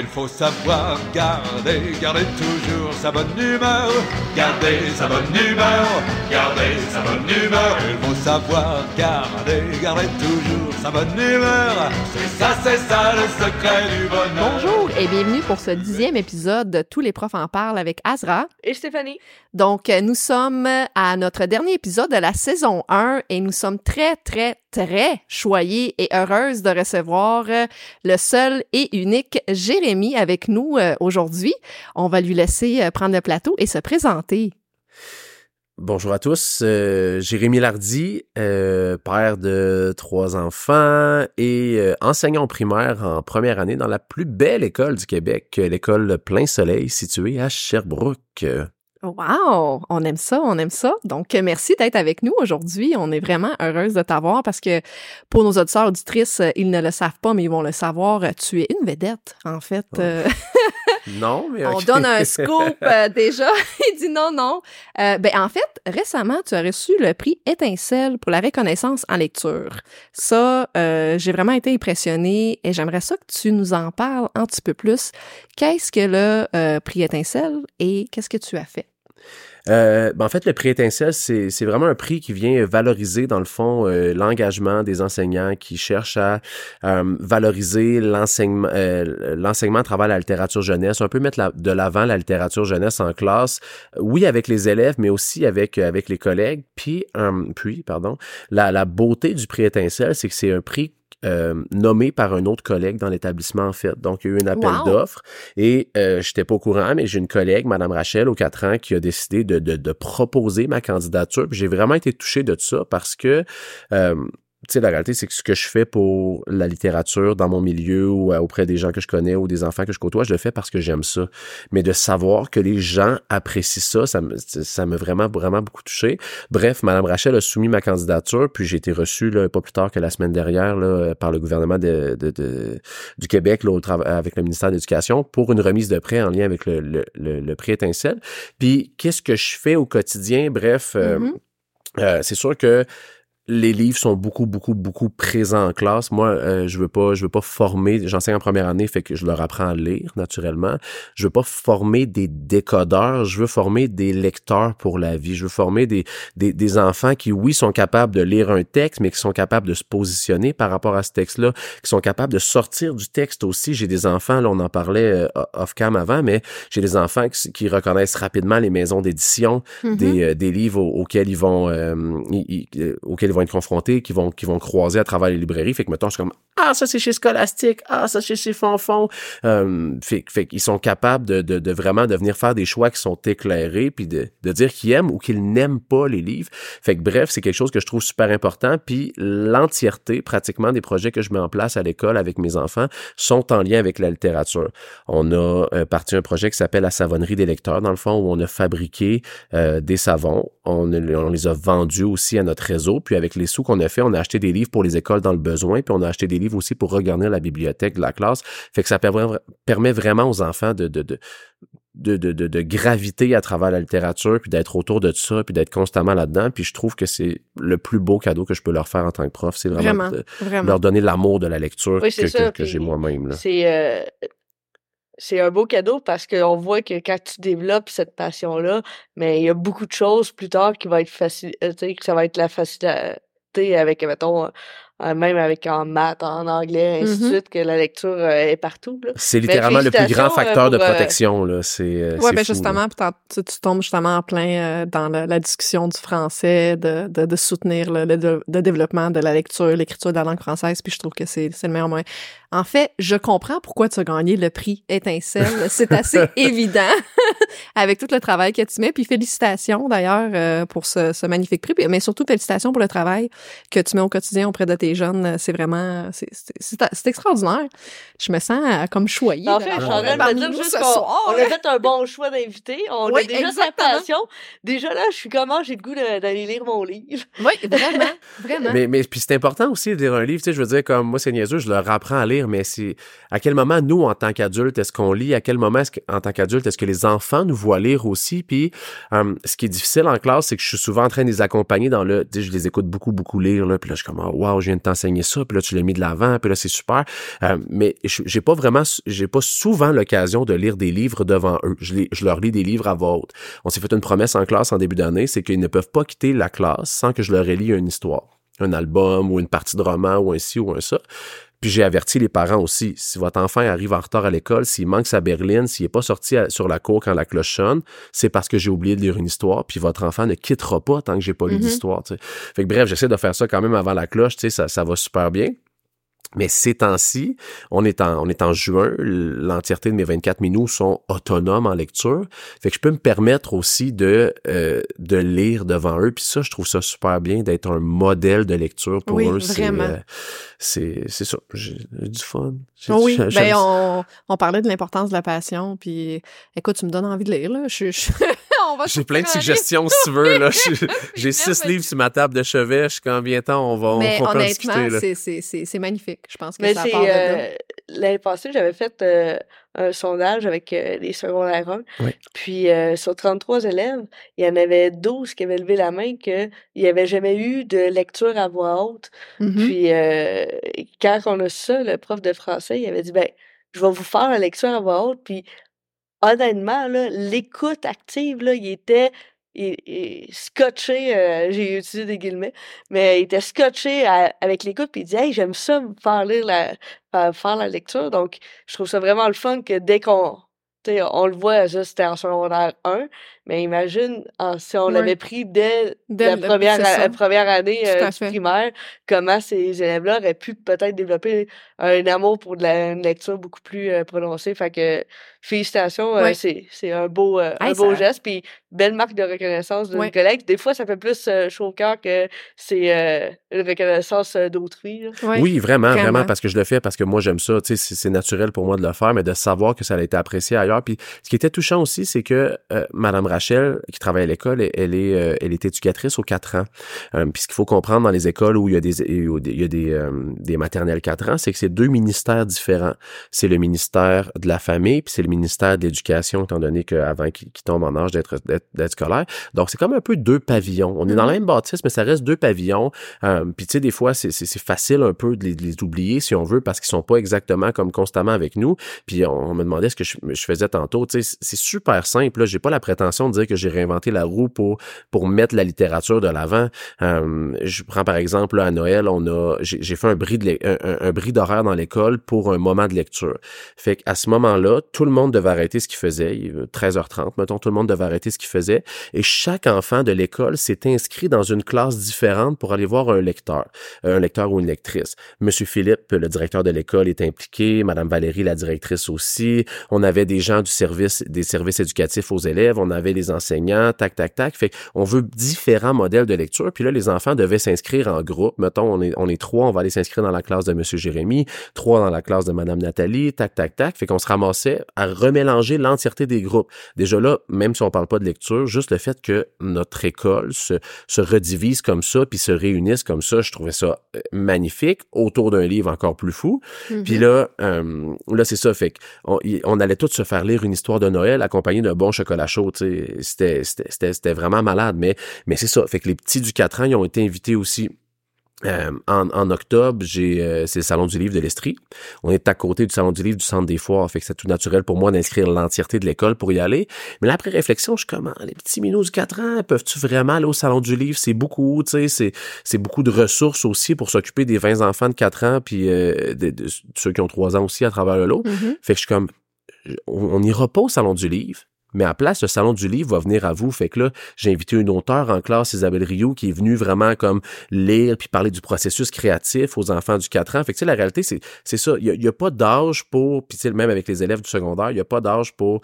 Il faut savoir garder, garder toujours sa bonne humeur. Garder sa bonne humeur, garder sa bonne humeur. Il faut savoir garder, garder toujours sa bonne humeur. C'est ça, c'est ça le secret du bonheur. Bonjour et bienvenue pour ce dixième épisode de Tous les profs en parlent avec Azra. Et Stéphanie. Donc, euh, nous sommes à notre dernier épisode de la saison 1 et nous sommes très, très, très choyés et heureuses de recevoir euh, le seul et unique Jérémy avec nous euh, aujourd'hui. On va lui laisser prendre le plateau et se présenter. Bonjour à tous, euh, Jérémy Lardy, euh, père de trois enfants et euh, enseignant primaire en première année dans la plus belle école du Québec, l'école Plein Soleil située à Sherbrooke. Wow, on aime ça, on aime ça. Donc, merci d'être avec nous aujourd'hui. On est vraiment heureuse de t'avoir parce que pour nos auditeurs auditrices, ils ne le savent pas, mais ils vont le savoir. Tu es une vedette, en fait. Non, mais on donne un scoop euh, déjà. Il dit non, non. Euh, ben, en fait, récemment, tu as reçu le prix Étincelle pour la reconnaissance en lecture. Ça, euh, j'ai vraiment été impressionnée et j'aimerais ça que tu nous en parles un petit peu plus. Qu'est-ce que le prix Étincelle et qu'est-ce que tu as fait? Euh, ben, en fait, le prix Étincelle, c'est vraiment un prix qui vient valoriser, dans le fond, euh, l'engagement des enseignants qui cherchent à euh, valoriser l'enseignement euh, l'enseignement à travers la littérature jeunesse, un peu mettre de l'avant la littérature jeunesse en classe, oui, avec les élèves, mais aussi avec, avec les collègues. Puis, euh, puis pardon, la, la beauté du prix Étincelle, c'est que c'est un prix euh, nommé par un autre collègue dans l'établissement, en fait. Donc, il y a eu un appel Wow. d'offres et euh, j'étais pas au courant, mais j'ai une collègue, Madame Rachel, aux quatre ans, qui a décidé de, de, de proposer ma candidature. J'ai vraiment été touché de ça parce que euh, sais, la réalité, c'est que ce que je fais pour la littérature dans mon milieu ou euh, auprès des gens que je connais ou des enfants que je côtoie, je le fais parce que j'aime ça. Mais de savoir que les gens apprécient ça, ça me, ça m'a vraiment, vraiment beaucoup touché. Bref, Madame Rachel a soumis ma candidature, puis j'ai été reçu là, pas plus tard que la semaine dernière là, par le gouvernement de, de, de- du Québec là, avec le ministère de l'Éducation pour une remise de prêt en lien avec le, le, le, le prix Étincelle. Puis qu'est-ce que je fais au quotidien? Bref, euh, Mhm. euh, c'est sûr que les livres sont beaucoup, beaucoup, beaucoup présents en classe. Moi, euh, je veux pas, je veux pas former. J'enseigne en première année, fait que je leur apprends à lire naturellement. Je veux pas former des décodeurs. Je veux former des lecteurs pour la vie. Je veux former des, des, des enfants qui, oui, sont capables de lire un texte, mais qui sont capables de se positionner par rapport à ce texte-là, qui sont capables de sortir du texte aussi. J'ai des enfants, là, on en parlait euh, off-cam avant, mais j'ai des enfants qui, qui reconnaissent rapidement les maisons d'édition, Mhm. des, euh, des livres au- auxquels ils vont ils- auxquels ils vont être confrontés, qui vont croiser à travers les librairies. Fait que mettons, je suis comme ah ça c'est chez Scholastic, ah ça c'est chez Fonfon. Euh, fait, qu'ils sont capables de, vraiment de venir faire des choix qui sont éclairés, puis de, de dire qu'ils aiment ou qu'ils n'aiment pas les livres. Fait que bref, c'est quelque chose que je trouve super important. Puis l'entièreté pratiquement des projets que je mets en place à l'école avec mes enfants sont en lien avec la littérature. On a euh, parti un projet qui s'appelle la savonnerie des lecteurs, dans le fond, où on a fabriqué euh, des savons. On, on les a vendus aussi à notre réseau. Puis avec les sous qu'on a fait, on a acheté des livres pour les écoles dans le besoin. Puis on a acheté des livres aussi pour regarnir la bibliothèque de la classe. Fait que ça permet, vraiment aux enfants de, de, de de, de, de, de graviter à travers la littérature, puis d'être autour de ça, puis d'être constamment là-dedans. Puis je trouve que c'est le plus beau cadeau que je peux leur faire en tant que prof. C'est vraiment, Vraiment, de- vraiment. leur donner l'amour de la lecture Oui, que, j'ai moi-même. C'est euh, c'est un beau cadeau parce qu'on voit que quand tu développes cette passion-là, mais il y a beaucoup de choses plus tard qui vont être facile, euh, que ça va être la facilité avec, mettons, même avec en maths, en anglais, ainsi de Mhm. suite, que la lecture euh, est partout. Là. C'est littéralement le plus grand euh, facteur de pour, euh, protection. Là. C'est, euh, Ouais, ben fou, justement, tu, tu tombes justement en plein euh, dans la, la discussion du français, de, de, de soutenir le, le, le développement de la lecture, l'écriture de la langue française, puis je trouve que c'est c'est le meilleur moyen. En fait, je comprends pourquoi tu as gagné le prix Étincelle. C'est assez évident avec tout le travail que tu mets. Puis félicitations d'ailleurs euh, pour ce, ce magnifique prix, mais surtout félicitations pour le travail que tu mets au quotidien auprès de tes jeunes. C'est vraiment, c'est c'est- extraordinaire. Je me sens euh, comme choyée. En de fait, je suis en train de dire juste qu'on soir. on a fait un bon choix d'invité. On Oui, a déjà sa passion. Déjà là, je suis comment, j'ai le goût d'aller lire mon livre. Oui, vraiment, vraiment. Mais, mais puis c'est important aussi de lire un livre. Tu sais, je veux dire, comme moi, c'est niaiseux, je leur apprends à lire, mais c'est à quel moment, nous, en tant qu'adultes, est-ce qu'on lit? À quel moment, est-ce que, en tant qu'adultes, est-ce que les enfants nous voient lire aussi? Puis euh, ce qui est difficile en classe, c'est que je suis souvent en train de les accompagner dans le... Tu sais, je les écoute beaucoup, beaucoup lire, là, puis là, je suis comme, oh, wow, je viens t'enseigner ça, puis là, tu l'as mis de l'avant, puis là, c'est super. Euh, mais j'ai pas vraiment, j'ai pas souvent l'occasion de lire des livres devant eux. Je, je leur lis des livres à voix haute. On s'est fait une promesse en classe en début d'année, c'est qu'ils ne peuvent pas quitter la classe sans que je leur ai lu une histoire un album ou une partie de roman ou un ci ou un ça. Puis j'ai averti les parents aussi, si votre enfant arrive en retard à l'école, s'il manque sa berline, s'il n'est pas sorti sur la cour quand la cloche sonne, c'est parce que j'ai oublié de lire une histoire, puis votre enfant ne quittera pas tant que j'ai pas lu mm-hmm. d'histoire. Fait que bref, j'essaie de faire ça quand même avant la cloche, ça, ça va super bien. Mais ces temps-ci, on est en, on est en juin, l'entièreté de mes 24 minutes sont autonomes en lecture. Fait que je peux me permettre aussi de, euh, de lire devant eux. Puis ça, je trouve ça super bien d'être un modèle de lecture pour eux. Euh, c'est, c'est, ça. J'ai du fun. Oui, ben on, on parlait de l'importance de la passion. Puis écoute, tu me donnes envie de lire, là. Je, je... J'ai plein de suggestions si tu veux. Là. J'ai six livres sur ma table de chevet. Je suis quand bien temps, on va, on mais va honnêtement, c'est magnifique. Je pense que mais ça part de euh, L'année passée, j'avais fait euh, un sondage avec euh, les secondaires 1. Puis sur 33 élèves, il y en avait 12 qui avaient levé la main qu'il n'y avait jamais eu de lecture à voix haute. Mm-hmm. Puis quand on a ça, le prof de français, il avait dit, ben, je vais vous faire la lecture à voix haute, puis honnêtement, l'écoute active, il était scotché, euh, j'ai utilisé des guillemets, mais il était scotché avec l'écoute, puis il dit Hey, j'aime ça faire lire faire la lecture. Donc, je trouve ça vraiment le fun que dès qu'on on le voit, juste c'était en secondaire 1, mais imagine si on l'avait pris dès, la première, première année euh, primaire, comment ces élèves-là auraient pu peut-être développer un amour pour de la, une lecture beaucoup plus euh, prononcée. Fait que félicitations, euh, c'est un beau, un beau geste, puis belle marque de reconnaissance d'une collègue. Des fois, ça fait plus chaud au cœur que c'est une reconnaissance d'autrui. Oui, vraiment, vraiment, parce que je le fais, parce que moi, j'aime ça. C'est naturel pour moi de le faire, mais de savoir que ça a été apprécié ailleurs. Puis ce qui était touchant aussi, c'est que Madame Rachel, qui travaille à l'école, elle est, euh, elle est éducatrice aux quatre ans. Euh, puis ce qu'il faut comprendre dans les écoles où il y a des, il y a des, euh, des maternelles quatre ans, c'est que c'est deux ministères différents. C'est le ministère de la famille, puis c'est le ministère de l'éducation, étant donné qu'avant qu'il tombe en âge d'être d'être scolaire. Donc c'est comme un peu deux pavillons. On est dans la mm-hmm. même bâtisse, mais ça reste deux pavillons. puis tu sais, des fois, c'est facile un peu de les, oublier, si on veut, parce qu'ils sont pas exactement comme constamment avec nous. Puis on, me demandait ce que je, je faisais tantôt. Tu sais, c'est super simple. Là, j'ai pas la prétention de dire que j'ai réinventé la roue pour pour mettre la littérature de l'avant. Euh, je prends par exemple à Noël, on a j'ai fait un bris de un, bris d'horaire dans l'école pour un moment de lecture. Fait qu'à ce moment-là, tout le monde devait arrêter ce qu'il faisait, 13h30 mettons, tout le monde devait arrêter ce qu'il faisait et chaque enfant de l'école s'est inscrit dans une classe différente pour aller voir un lecteur, un lecteur ou une lectrice. Monsieur Philippe, le directeur de l'école est impliqué, madame Valérie la directrice aussi, on avait des gens du service des services éducatifs aux élèves, on avait les enseignants, tac, tac, tac. Fait on veut différents modèles de lecture. Puis là, les enfants devaient s'inscrire en groupe. Mettons, on est, on est trois, on va aller s'inscrire dans la classe de Monsieur Jérémy, trois dans la classe de Madame Nathalie, tac, tac, tac. Fait qu'on se ramassait à remélanger l'entièreté des groupes. Déjà là, même si on parle pas de lecture, juste le fait que notre école se, se redivise comme ça, puis se réunisse comme ça, je trouvais ça euh, magnifique, autour d'un livre encore plus fou. Mm-hmm. Puis là, euh, là c'est ça, fait qu'on on allait tous se faire lire une histoire de Noël accompagnée d'un bon chocolat chaud, tu sais c'était, c'était, vraiment malade. Mais, mais c'est ça. Fait que les petits du 4 ans, ils ont été invités aussi. Euh, en, en, octobre, j'ai euh, c'est le salon du livre de l'Estrie. On est à côté du salon du livre du centre des foires, fait que c'est tout naturel pour moi d'inscrire l'entièreté de l'école pour y aller. Mais là, après réflexion, je suis comme ah, les petits minots du 4 ans, peuvent-tu vraiment aller au salon du livre? C'est beaucoup, tu sais, c'est c'est beaucoup de ressources aussi pour s'occuper des 20 enfants de 4 ans puis euh, de, ceux qui ont 3 ans aussi à travers le lot. Mm-hmm. Fait que je suis comme on n'ira pas au salon du livre mais à place, le Salon du livre va venir à vous. Fait que là, j'ai invité une auteure en classe, Isabelle Rio, qui est venue vraiment comme lire puis parler du processus créatif aux enfants du 4 ans. Fait que, tu sais, la réalité, c'est, c'est ça. Il n'y a, pas d'âge pour, puis tu sais, même avec les élèves du secondaire, il n'y a pas d'âge pour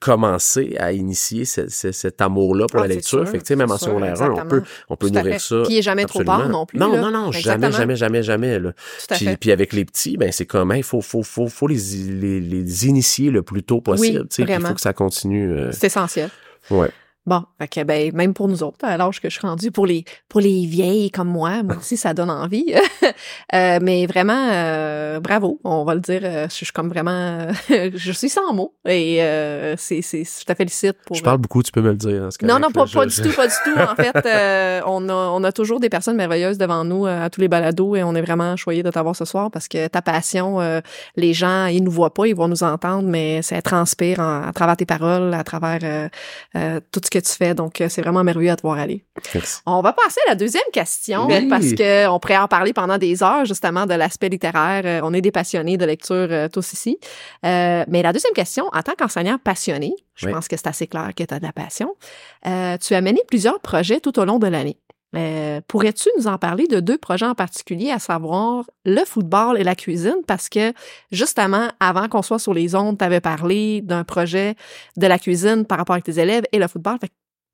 commencer à initier cet amour-là pour la ah, lecture. fait que, tu sais, même en secondaire 1, on peut, on peut nourrir ça. Puis il n'est jamais trop tard non plus. Non, non, non, jamais, jamais, jamais, jamais, là. Puis, puis, avec les petits, ben, c'est comme, il faut, faut, faut, faut les, les, les, initier le plus tôt possible. tu sais, il faut que ça continue euh, c'est essentiel. Ouais. Bon, fait que, ben, même pour nous autres, à l'âge que je suis rendue, pour les, pour les vieilles comme moi, moi aussi, ça donne envie. euh, mais vraiment, euh, bravo, on va le dire. euh, je suis comme vraiment, je suis sans mots et euh, c'est, c'est, je te félicite pour. Je parle beaucoup, tu peux me le dire. hein, Non, non, pas, pas je- du tout, pas du tout. En fait, euh, on, a, on a toujours des personnes merveilleuses devant nous euh, à tous les balados et on est vraiment choyés de t'avoir ce soir parce que ta passion, euh, les gens, ils nous voient pas, ils vont nous entendre, mais ça transpire en- à travers tes paroles, à travers euh, euh, tout ce que tu fais. Donc, euh, c'est vraiment merveilleux à te voir aller. Merci. On va passer à la deuxième question Oui. parce que on pourrait en parler pendant des heures justement de l'aspect littéraire. Euh, on est des passionnés de lecture euh, tous ici. Euh, mais la deuxième question, en tant qu'enseignant passionné, je Oui. pense que c'est assez clair que tu as de la passion. euh, tu as mené plusieurs projets tout au long de l'année. Euh, Pourrais-tu nous en parler de deux projets en particulier, à savoir le football et la cuisine? Parce que justement, avant qu'on soit sur les ondes, tu avais parlé d'un projet de la cuisine par rapport avec tes élèves et le football.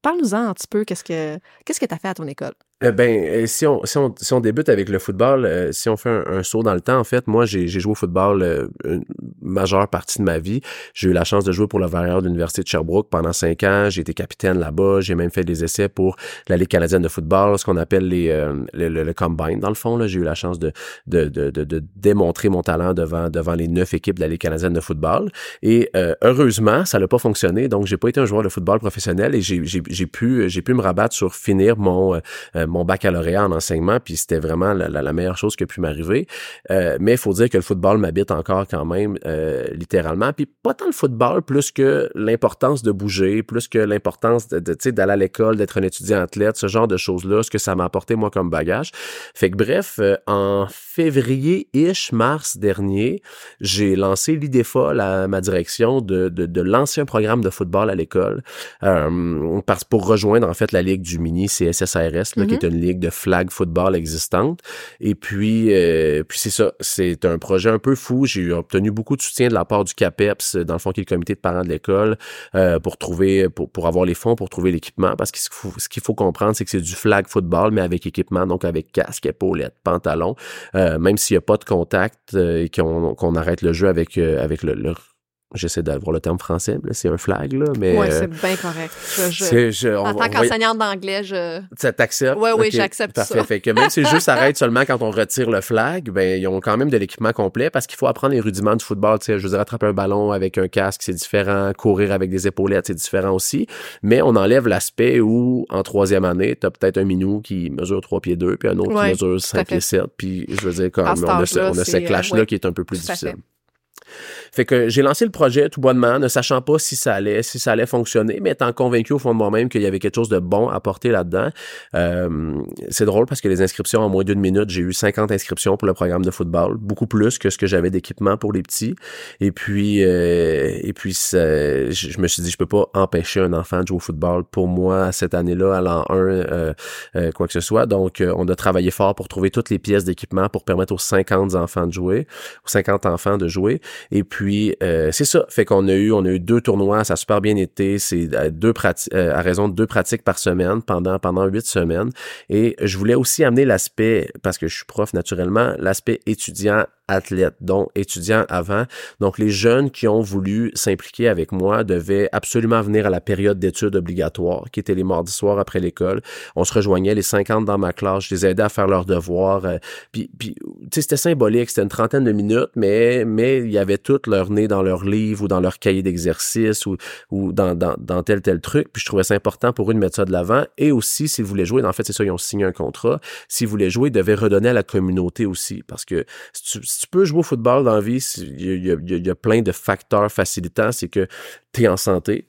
Parle-nous-en un petit peu, qu'est-ce que qu'est-ce que tu as fait à ton école? Euh, ben, euh, si on, si, on, si on débute avec le football, euh, si on fait un, un saut dans le temps, en fait, moi, j'ai joué au football euh, une majeure partie de ma vie. J'ai eu la chance de jouer pour le Valeur de l'Université de Sherbrooke pendant cinq ans. J'ai été capitaine là-bas. J'ai même fait des essais pour la Ligue canadienne de football, ce qu'on appelle les, euh, le, le- le combine, dans le fond. J'ai eu la chance de, de, de, de, de démontrer mon talent devant, devant les neuf équipes de la Ligue canadienne de football. Et euh, heureusement, ça n'a pas fonctionné. Donc, j'ai pas été un joueur de football professionnel et j'ai pu, pu me rabattre sur finir mon... mon baccalauréat en enseignement, puis c'était vraiment la, meilleure chose qui a pu m'arriver. Euh, mais il faut dire que le football m'habite encore quand même, euh, littéralement. Puis pas tant le football, plus que l'importance de bouger, plus que l'importance de, de, d'aller à l'école, d'être un étudiant athlète, ce genre de choses-là, ce que ça m'a apporté moi comme bagage. Fait que bref, euh, en février-ish, mars dernier, j'ai lancé l'idée folle à ma direction de, de, lancer programme de football à l'école euh, pour rejoindre en fait la ligue du mini CSSRS, là, qui une ligue de flag football existante. Et puis, euh, puis c'est ça, c'est un projet un peu fou. J'ai obtenu beaucoup de soutien de la part du CAPEPS, dans le fond qui est le comité de parents de l'école, euh, pour trouver, pour, pour avoir les fonds pour trouver l'équipement. Parce que ce qu'il faut, ce faut comprendre, c'est que c'est du flag football, mais avec équipement, donc avec casque, épaulette, pantalon. Euh, même s'il n'y a pas de contact euh, et qu'on qu'on arrête le jeu avec, euh, avec le, le- J'essaie d'avoir le terme français, là, c'est un flag, là, mais... Oui, euh, c'est bien correct. Je, je- c'est- je- on- en tant qu'enseignante d'anglais, je... ça t'accepte? Ouais, oui, Ok, j'accepte Parfait. ça. Fait que même si le jeu s'arrête seulement quand on retire le flag, ben, ils ont quand même de l'équipement complet parce qu'il faut apprendre les rudiments du football. Tu sais, je veux dire, attraper un ballon avec un casque, c'est différent. Courir avec des épaulettes, c'est différent aussi. Mais on enlève l'aspect où, en troisième année, t'as peut-être un minou qui mesure 3 pieds 2, puis un autre Ouais, qui mesure à 5 fait. pieds 7. Puis, je veux dire, comme, on a, on a ce c'est, euh, clash-là ouais, qui est un peu plus difficile. fait. Fait que j'ai lancé le projet tout bonnement, ne sachant pas si ça allait, si ça allait fonctionner, mais étant convaincu au fond de moi-même qu'il y avait quelque chose de bon à porter là-dedans. Euh, c'est drôle parce que les inscriptions en moins d'une minute, j'ai eu 50 inscriptions pour le programme de football, beaucoup plus que ce que j'avais d'équipement pour les petits. Et puis, euh, et puis, je, me suis dit, je peux pas empêcher un enfant de jouer au football pour moi cette année-là, à l'an 1, euh, euh, quoi que ce soit. Donc, euh, on a travaillé fort pour trouver toutes les pièces d'équipement pour permettre aux 50 enfants de jouer, aux 50 enfants de jouer. Et puis, euh, c'est ça. Fait qu'on a eu, on a eu deux tournois, ça a super bien été. C'est à deux pratiques, à raison de deux pratiques par semaine pendant pendant huit semaines. Et je voulais aussi amener l'aspect, parce que je suis prof naturellement, l'aspect étudiant athlète, dont étudiant avant. Donc, les jeunes qui ont voulu s'impliquer avec moi devaient absolument venir à la période d'études obligatoire, qui était les mardis soirs après l'école. On se rejoignait, les 50 dans ma classe, je les aidais à faire leurs devoirs. euh, puis, puis tu sais, c'était symbolique, c'était une trentaine de minutes, mais mais il y avait tout leur nez dans leur livre ou dans leur cahier d'exercice ou, ou dans, dans, dans tel tel truc. Puis je trouvais ça important pour eux de mettre ça de l'avant. Et aussi, s'ils voulaient jouer, en fait, c'est ça, ils ont signé un contrat. S'ils voulaient jouer, ils devaient redonner à la communauté aussi. Parce que si tu, si tu peux jouer au football dans la vie, il y y a plein de facteurs facilitants. C'est que tu es en santé,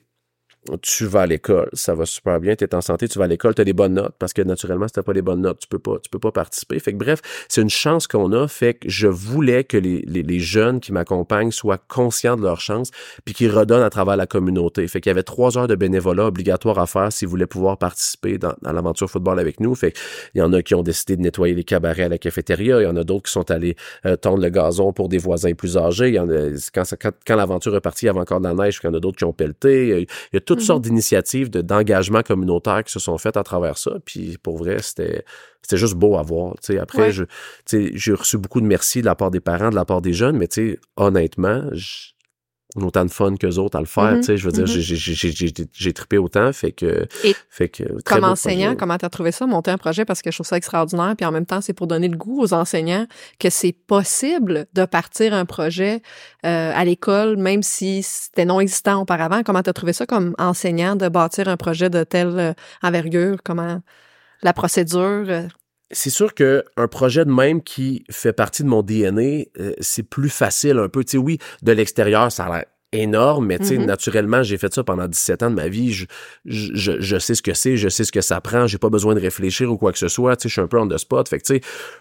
tu vas à l'école, ça va super bien, tu es en santé, tu vas à l'école, tu as des bonnes notes, parce que naturellement, si t'as pas les bonnes notes, tu peux pas, tu peux pas participer. Fait que bref, c'est une chance qu'on a, fait que je voulais que les, les, les jeunes qui m'accompagnent soient conscients de leur chance, puis qu'ils redonnent à travers la communauté. Fait qu'il y avait trois heures de bénévolat obligatoire à faire s'ils voulaient pouvoir participer dans, dans l'aventure football avec nous. Fait il y en a qui ont décidé de nettoyer les cabarets à la cafétéria, il y en a d'autres qui sont allés euh, tondre le gazon pour des voisins plus âgés. Il y en a, quand, quand, quand l'aventure est partie, il y avait encore de la neige, il y en a d'autres qui ont pelleté. Il y a, toutes Mhm. sortes d'initiatives de, d'engagement communautaire qui se sont faites à travers ça. Puis pour vrai, c'était c'était juste beau à voir. Après, Ouais. je, j'ai reçu beaucoup de merci de la part des parents, de la part des jeunes, mais honnêtement, je- autant de fun qu'eux autres à le faire. Mhm, Tu sais, je veux dire, mhm. j'ai- trippé autant, fait que, Et fait que très Comme enseignant, comment t'as trouvé ça, monter un projet, parce que je trouve ça extraordinaire, puis en même temps, c'est pour donner le goût aux enseignants que c'est possible de partir un projet euh, à l'école, même si c'était non existant auparavant. Comment t'as trouvé ça comme enseignant de bâtir un projet de telle euh, envergure? Comment la procédure? C'est sûr que un projet de même qui fait partie de mon DNA, euh, c'est plus facile un peu. Tu sais, oui, de l'extérieur, ça a l'air énorme, mais tu sais, Mhm. naturellement, j'ai fait ça pendant 17 ans de ma vie. Je, je, je- je sais ce que c'est, je sais ce que ça prend, j'ai pas besoin de réfléchir ou quoi que ce soit. Tu sais, je suis un peu on the spot. Fait que, tu sais,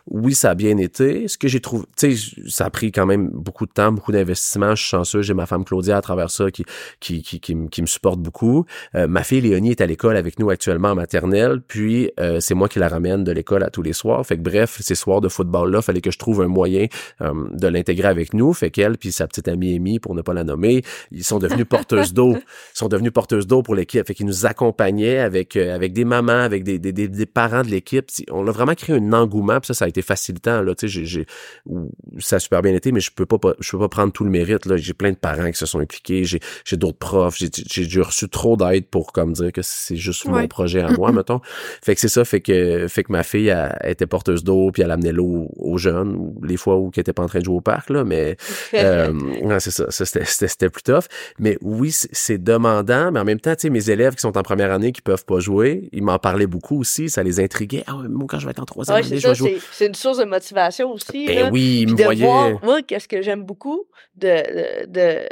oui, ça a bien été. Ce que j'ai trouvé, tu sais, ça a pris quand même beaucoup de temps, beaucoup d'investissement. Je suis chanceux, j'ai ma femme Claudia à travers ça qui, qui, qui, qui, me- qui me supporte beaucoup. Euh, ma fille Léonie est à l'école avec nous actuellement en maternelle, puis euh, c'est moi qui la ramène de l'école à tous les soirs. Fait que bref, ces soirs de football-là, fallait que je trouve un moyen euh, de l'intégrer avec nous. Fait qu'elle puis sa petite amie Amy, pour ne pas la nommer, ils sont devenus porteuses d'eau. Ils sont devenus porteuses d'eau pour l'équipe. Fait qu'ils nous accompagnaient avec euh, avec des mamans, avec des, des, des, des parents de l'équipe. On a vraiment créé un engouement, puis ça, ça a été facilitant. Là, tu sais, j'ai, j'ai- ou- ça a super bien été, mais je peux pas, pas- je peux pas prendre tout le mérite. Là, j'ai plein de parents qui se sont impliqués. J'ai, j'ai d'autres profs. J'ai, reçu trop d'aide pour comme dire que c'est juste mon projet à moi, mettons. Fait que c'est ça, fait que fait que ma fille elle, elle était porteuse d'eau, puis elle amenait l'eau aux jeunes, les fois où elle était pas en train de jouer au parc là, mais euh, ouais, c'est ça, ça c'était plus tough. Mais oui, c'est, demandant, mais en même temps, tu sais, mes élèves qui sont en première année qui peuvent pas jouer, ils m'en parlaient beaucoup aussi, ça les intriguait. Ah moi quand je vais être en troisième Ouais, année, je vais jouer. c'est une source de motivation aussi. Ben là. oui, ils Puis me voyaient. moi, qu'est-ce que j'aime beaucoup de, de, de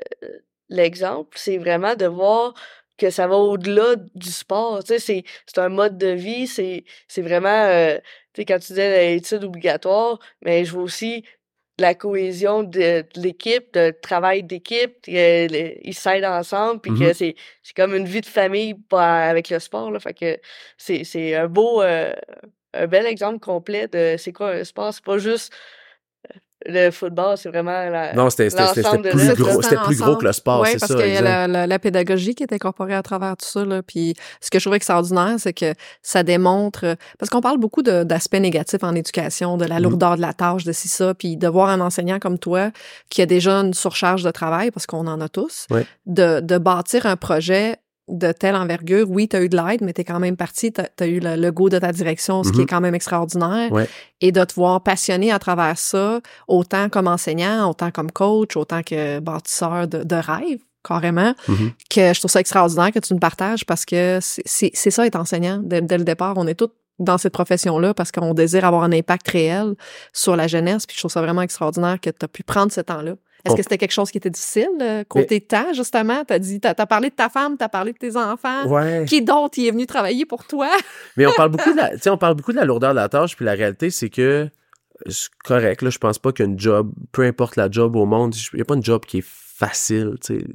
l'exemple, c'est vraiment de voir que ça va au-delà du sport. Tu sais, c'est, un mode de vie, c'est, c'est vraiment, euh, tu sais, quand tu disais l'étude obligatoire, mais je vois aussi la cohésion de, de l'équipe, de travail d'équipe, ils s'aident ensemble, puis que Mhm. c'est, c'est comme une vie de famille avec le sport, là. Fait que c'est, c'est un beau, euh, un bel exemple complet de c'est quoi un sport. C'est pas juste le football, c'est vraiment la, Non, c'était, plus gros, c'était plus gros que le sport, c'est parce ça. qu'il y a la, la- la pédagogie qui est incorporée à travers tout ça. Là. Puis ce que je trouve extraordinaire, c'est que ça démontre... Parce qu'on parle beaucoup d'aspects négatifs en éducation, de la Mhm. lourdeur de la tâche, de ci, ça, puis de voir un enseignant comme toi qui a déjà une surcharge de travail, parce qu'on en a tous, Ouais. de, de bâtir un projet de telle envergure. Oui, tu as eu de l'aide, mais tu es quand même parti, tu as, eu le, le goût de ta direction, ce qui est quand même extraordinaire. Ouais. Et de te voir passionné à travers ça, autant comme enseignant, autant comme coach, autant que bâtisseur de, de rêve, carrément, Mhm. que je trouve ça extraordinaire que tu nous partages parce que c'est- ça être enseignant. Dès, dès le départ, on est tous dans cette profession-là parce qu'on désire avoir un impact réel sur la jeunesse. Puis je trouve ça vraiment extraordinaire que tu as pu prendre ce temps-là. Est-ce que c'était quelque chose qui était difficile, euh, côté temps, justement? T'as dit, t'as as parlé de ta femme, t'as parlé de tes enfants. Ouais. Qui d'autre y est venu travailler pour toi? Mais on parle beaucoup de la, tu on parle beaucoup de la lourdeur de la tâche, puis la réalité, c'est que c'est correct. Là, je pense pas qu'une job, peu importe la job au monde, il n'y a pas une job qui est facile, tu sais,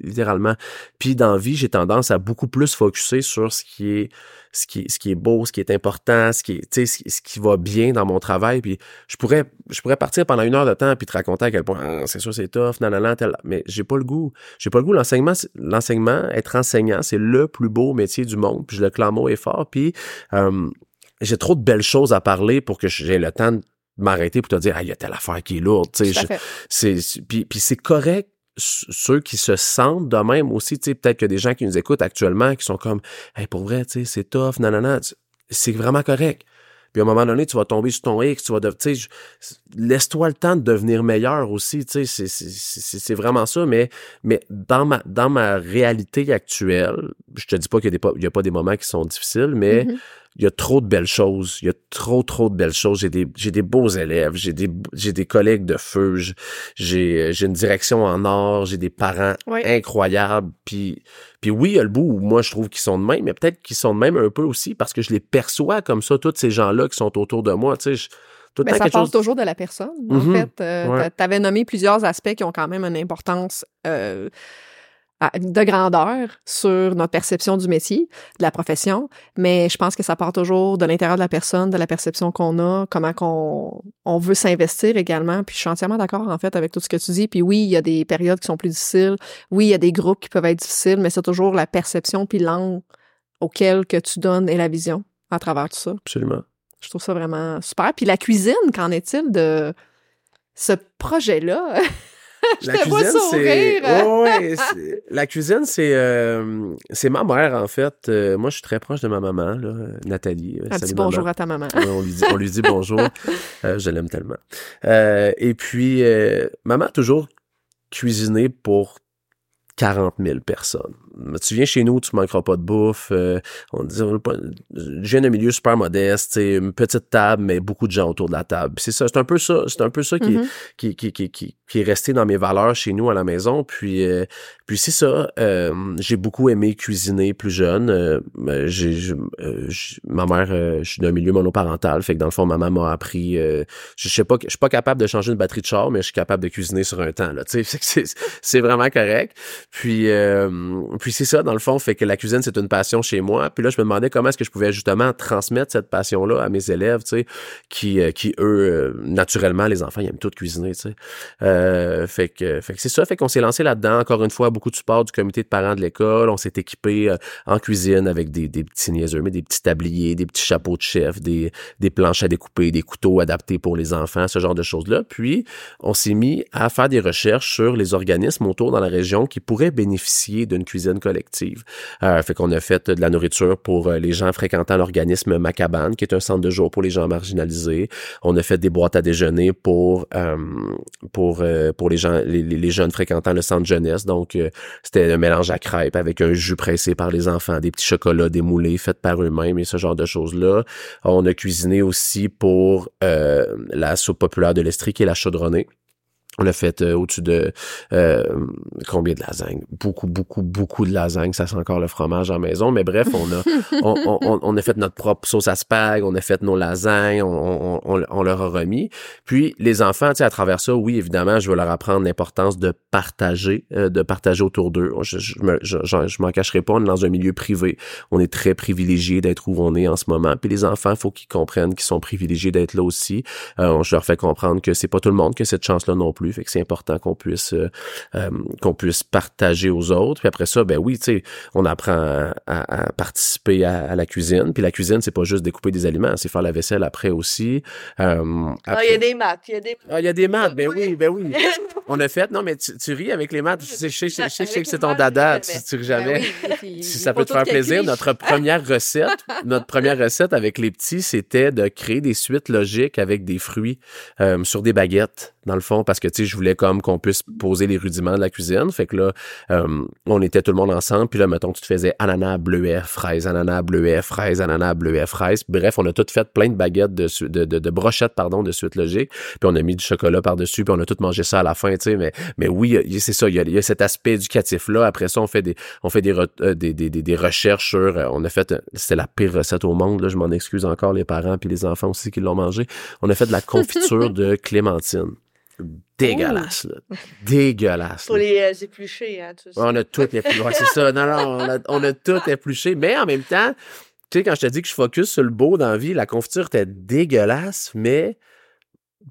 littéralement. Puis dans la vie, j'ai tendance à beaucoup plus focuser sur ce qui est ce qui, ce qui est beau, ce qui est important, ce qui est, tu sais, ce, qui- ce qui va bien dans mon travail. Puis je pourrais, je pourrais partir pendant une heure de temps puis te raconter à quel point Ah, c'est sûr c'est tough, nanana, tel. Mais j'ai pas le goût. J'ai pas le goût. L'enseignement, l'enseignement, être enseignant, c'est le plus beau métier du monde. Puis je le clame haut et fort. Puis euh, j'ai trop de belles choses à parler pour que j'ai le temps de m'arrêter pour te dire ah il y a telle affaire qui est lourde. Tu sais, puis, puis c'est correct ceux qui se sentent de même aussi tu sais peut-être que des gens qui nous écoutent actuellement qui sont comme hey pour vrai tu sais c'est tough nanana c'est vraiment correct puis à un moment donné tu vas tomber sur ton X tu vas de- tu sais je- laisse-toi le temps de devenir meilleur aussi tu sais c'est vraiment ça mais mais dans ma dans ma réalité actuelle je te dis pas qu'il y a a pas des moments qui sont difficiles mais Mhm. Il y a trop de belles choses. Il y a trop, trop de belles choses. J'ai des, j'ai des beaux élèves. J'ai des, j'ai des collègues de feu. j- J'ai, j'ai une direction en or. J'ai des parents Oui. incroyables. Puis, puis oui, il y a le bout où moi, je trouve qu'ils sont de même, mais peut-être qu'ils sont de même un peu aussi parce que je les perçois comme ça, tous ces gens-là qui sont autour de moi. Tu sais, je- tout Ben, ça part chose. toujours de la personne, en Mhm. fait. Euh, Ouais. Tu avais nommé plusieurs aspects qui ont quand même une importance euh, de grandeur sur notre perception du métier, de la profession, mais je pense que ça part toujours de l'intérieur de la personne, de la perception qu'on a, comment qu'on on veut s'investir également. Puis je suis entièrement d'accord, en fait, avec tout ce que tu dis. Puis oui, il y a des périodes qui sont plus difficiles. Oui, il y a des groupes qui peuvent être difficiles, mais c'est toujours la perception puis l'angle auquel que tu donnes et la vision à travers tout ça. Absolument. Je trouve ça vraiment super. Puis la cuisine, qu'en est-il de ce projet-là? Je te vois c'est sourire. ouais, la cuisine c'est euh, c'est ma mère en fait. Euh, moi je suis très proche de ma maman là, Nathalie. Un petit bonjour à ta maman. On, lui dit, on lui dit bonjour. Euh, je l'aime tellement. Euh, et puis, euh, maman a toujours cuisiné pour 40 000 personnes. Tu viens chez nous, tu manqueras pas de bouffe. euh, on dit, on viens d'un milieu super modeste, une petite table, mais beaucoup de gens autour de la table. Puis C'est ça, c'est un peu ça, c'est un peu ça qui, Mhm. qui, qui, qui, qui, qui est resté dans mes valeurs chez nous à la maison. Puis, euh, puis c'est ça. euh, j'ai beaucoup aimé cuisiner plus jeune. Euh, j'ai, ma mère, je suis d'un milieu monoparental, fait que dans le fond, maman m'a appris. je sais pas, que- je suis pas capable de changer une batterie de char, mais je suis capable de cuisiner sur un temps. Là, tu sais, c'est, c'est vraiment correct. Puis, euh, puis c'est ça, dans le fond, fait que la cuisine, c'est une passion chez moi. Puis là, je me demandais comment est-ce que je pouvais justement transmettre cette passion-là à mes élèves, tu sais, qui, euh, qui eux, euh, naturellement, les enfants, ils aiment tout cuisiner, tu sais. Euh, fait que, fait que c'est ça, fait qu'on s'est lancé là-dedans. Encore une fois, beaucoup de support du comité de parents de l'école. On s'est équipé en cuisine avec des, des petits niaiseux, mais des petits tabliers, des petits chapeaux de chef, des, des planches à découper, des couteaux adaptés pour les enfants, ce genre de choses-là. Puis, on s'est mis à faire des recherches sur les organismes autour dans la région qui pourraient bénéficier d'une cuisine collective. Euh, fait qu'on a fait de la nourriture pour euh, les gens fréquentant l'organisme Macabane, qui est un centre de jour pour les gens marginalisés. On a fait des boîtes à déjeuner pour euh, pour euh, pour les gens les, jeunes fréquentant le centre jeunesse. Donc c'était un mélange à crêpes avec un jus pressé par les enfants, des petits chocolats démoulés faits par eux-mêmes et ce genre de choses là. On a cuisiné aussi pour la soupe populaire de l'Estrie qui est la chaudronnée. On a fait euh, au-dessus de euh, combien de lasagne? Beaucoup, beaucoup, beaucoup de lasagne. Ça sent encore le fromage à la maison. Mais bref, on a, on, on- on- a fait notre propre sauce à spag, on a fait nos lasagnes, on, on- on- on leur a remis. Puis les enfants, tu sais, à travers ça, oui, évidemment, je veux leur apprendre l'importance de partager, euh, de partager autour d'eux. Je, je, je, je- m'en cacherai pas, on est dans un milieu privé. On est très privilégié d'être où on est en ce moment. Puis les enfants, il faut qu'ils comprennent qu'ils sont privilégiés d'être là aussi. Euh, je leur fais comprendre que c'est pas tout le monde qui a cette chance-là non plus. Fait que c'est important qu'on puisse euh, euh, qu'on puisse partager aux autres. Puis après ça, ben oui, tu sais, on apprend à, participer à, à la cuisine. Puis la cuisine, c'est pas juste découper des aliments, c'est faire la vaisselle après aussi. Euh, Ah, il y a des maths, il y a des ah, il y a des maths, ben oui, ben oui. On a fait, non, mais tu, tu ris avec les maths. Je sais, je sais, je sais, je sais que c'est ton dada, tu, tu ris jamais. Ben oui, Si ça peut te faire plaisir, notre première recette, notre première recette avec les petits, c'était de créer des suites logiques avec des fruits euh, sur des baguettes, dans le fond, parce que tu sais, je voulais comme qu'on puisse poser les rudiments de la cuisine. Fait que là, euh, on était tout le monde ensemble, puis là, mettons, tu te faisais ananas, bleuet, fraise, ananas, bleuet, fraise, ananas, bleuet, fraise. Bref, on a tout fait plein de baguettes de, de, de, de brochettes, pardon, de suite logique. Puis on a mis du chocolat par-dessus, puis on a tout mangé ça à la fin, tu sais. Mais, mais oui, c'est ça, il y, a, il y a cet aspect éducatif-là. Après ça, on fait des, on fait des, re- euh, des, des, des, des recherches sur, euh, on a fait, euh, c'était la pire recette au monde, là, je m'en excuse encore, les parents puis les enfants aussi qui l'ont mangé. On a fait de la confiture de clémentine. Dégueulasse, là. Dégueulasse. pour là. les euh, éplucher, hein, tout ça. On a tout épluché. Ouais, c'est ça. Non, non, on a, on a tout épluché. Mais en même temps, tu sais, quand je te dis que je focus sur le beau dans la vie, la confiture était dégueulasse, mais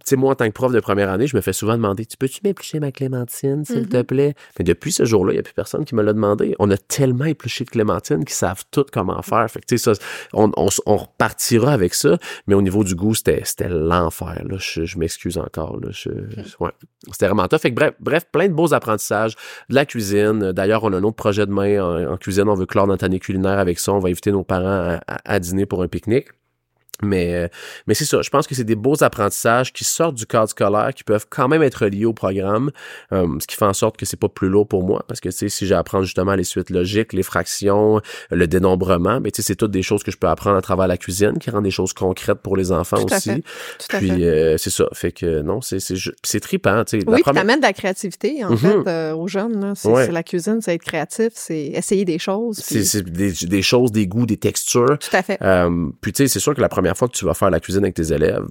sais, moi, en tant que prof de première année, je me fais souvent demander Tu peux-tu m'éplucher ma clémentine, s'il te Mhm. plaît? Mais depuis ce jour-là, il n'y a plus personne qui me l'a demandé. On a tellement épluché de clémentine qu'ils savent tout comment faire. Fait que, tu sais, ça, on, on, on repartira avec ça, mais au niveau du goût, c'était c'était l'enfer. Là. Je, je m'excuse encore. Là. Je, ouais. C'était vraiment tough. Fait que bref, bref, plein de beaux apprentissages, de la cuisine. D'ailleurs, on a un autre projet demain en, en cuisine. On veut clore notre année culinaire avec ça. On va inviter nos parents à, à- à dîner pour un pique-nique. Mais, euh, mais c'est ça, je pense que c'est des beaux apprentissages qui sortent du cadre scolaire, qui peuvent quand même être liés au programme, euh, ce qui fait en sorte que c'est pas plus lourd pour moi, parce que tu sais, si j'apprends justement les suites logiques, les fractions, le dénombrement, mais tu sais, c'est toutes des choses que je peux apprendre à travers la cuisine, qui rendent des choses concrètes pour les enfants Tout à aussi. Puis euh, c'est ça, fait que non, c'est c'est trippant, tu sais. La Oui, puis première- de la créativité, en Mhm. fait, euh, aux jeunes. C'est Ouais. la cuisine, c'est être créatif, c'est essayer des choses. puis- c'est des, des choses, des goûts, des textures. Tout à fait. Euh, puis tu sais, c'est sûr que la première fois que tu vas faire la cuisine avec tes élèves,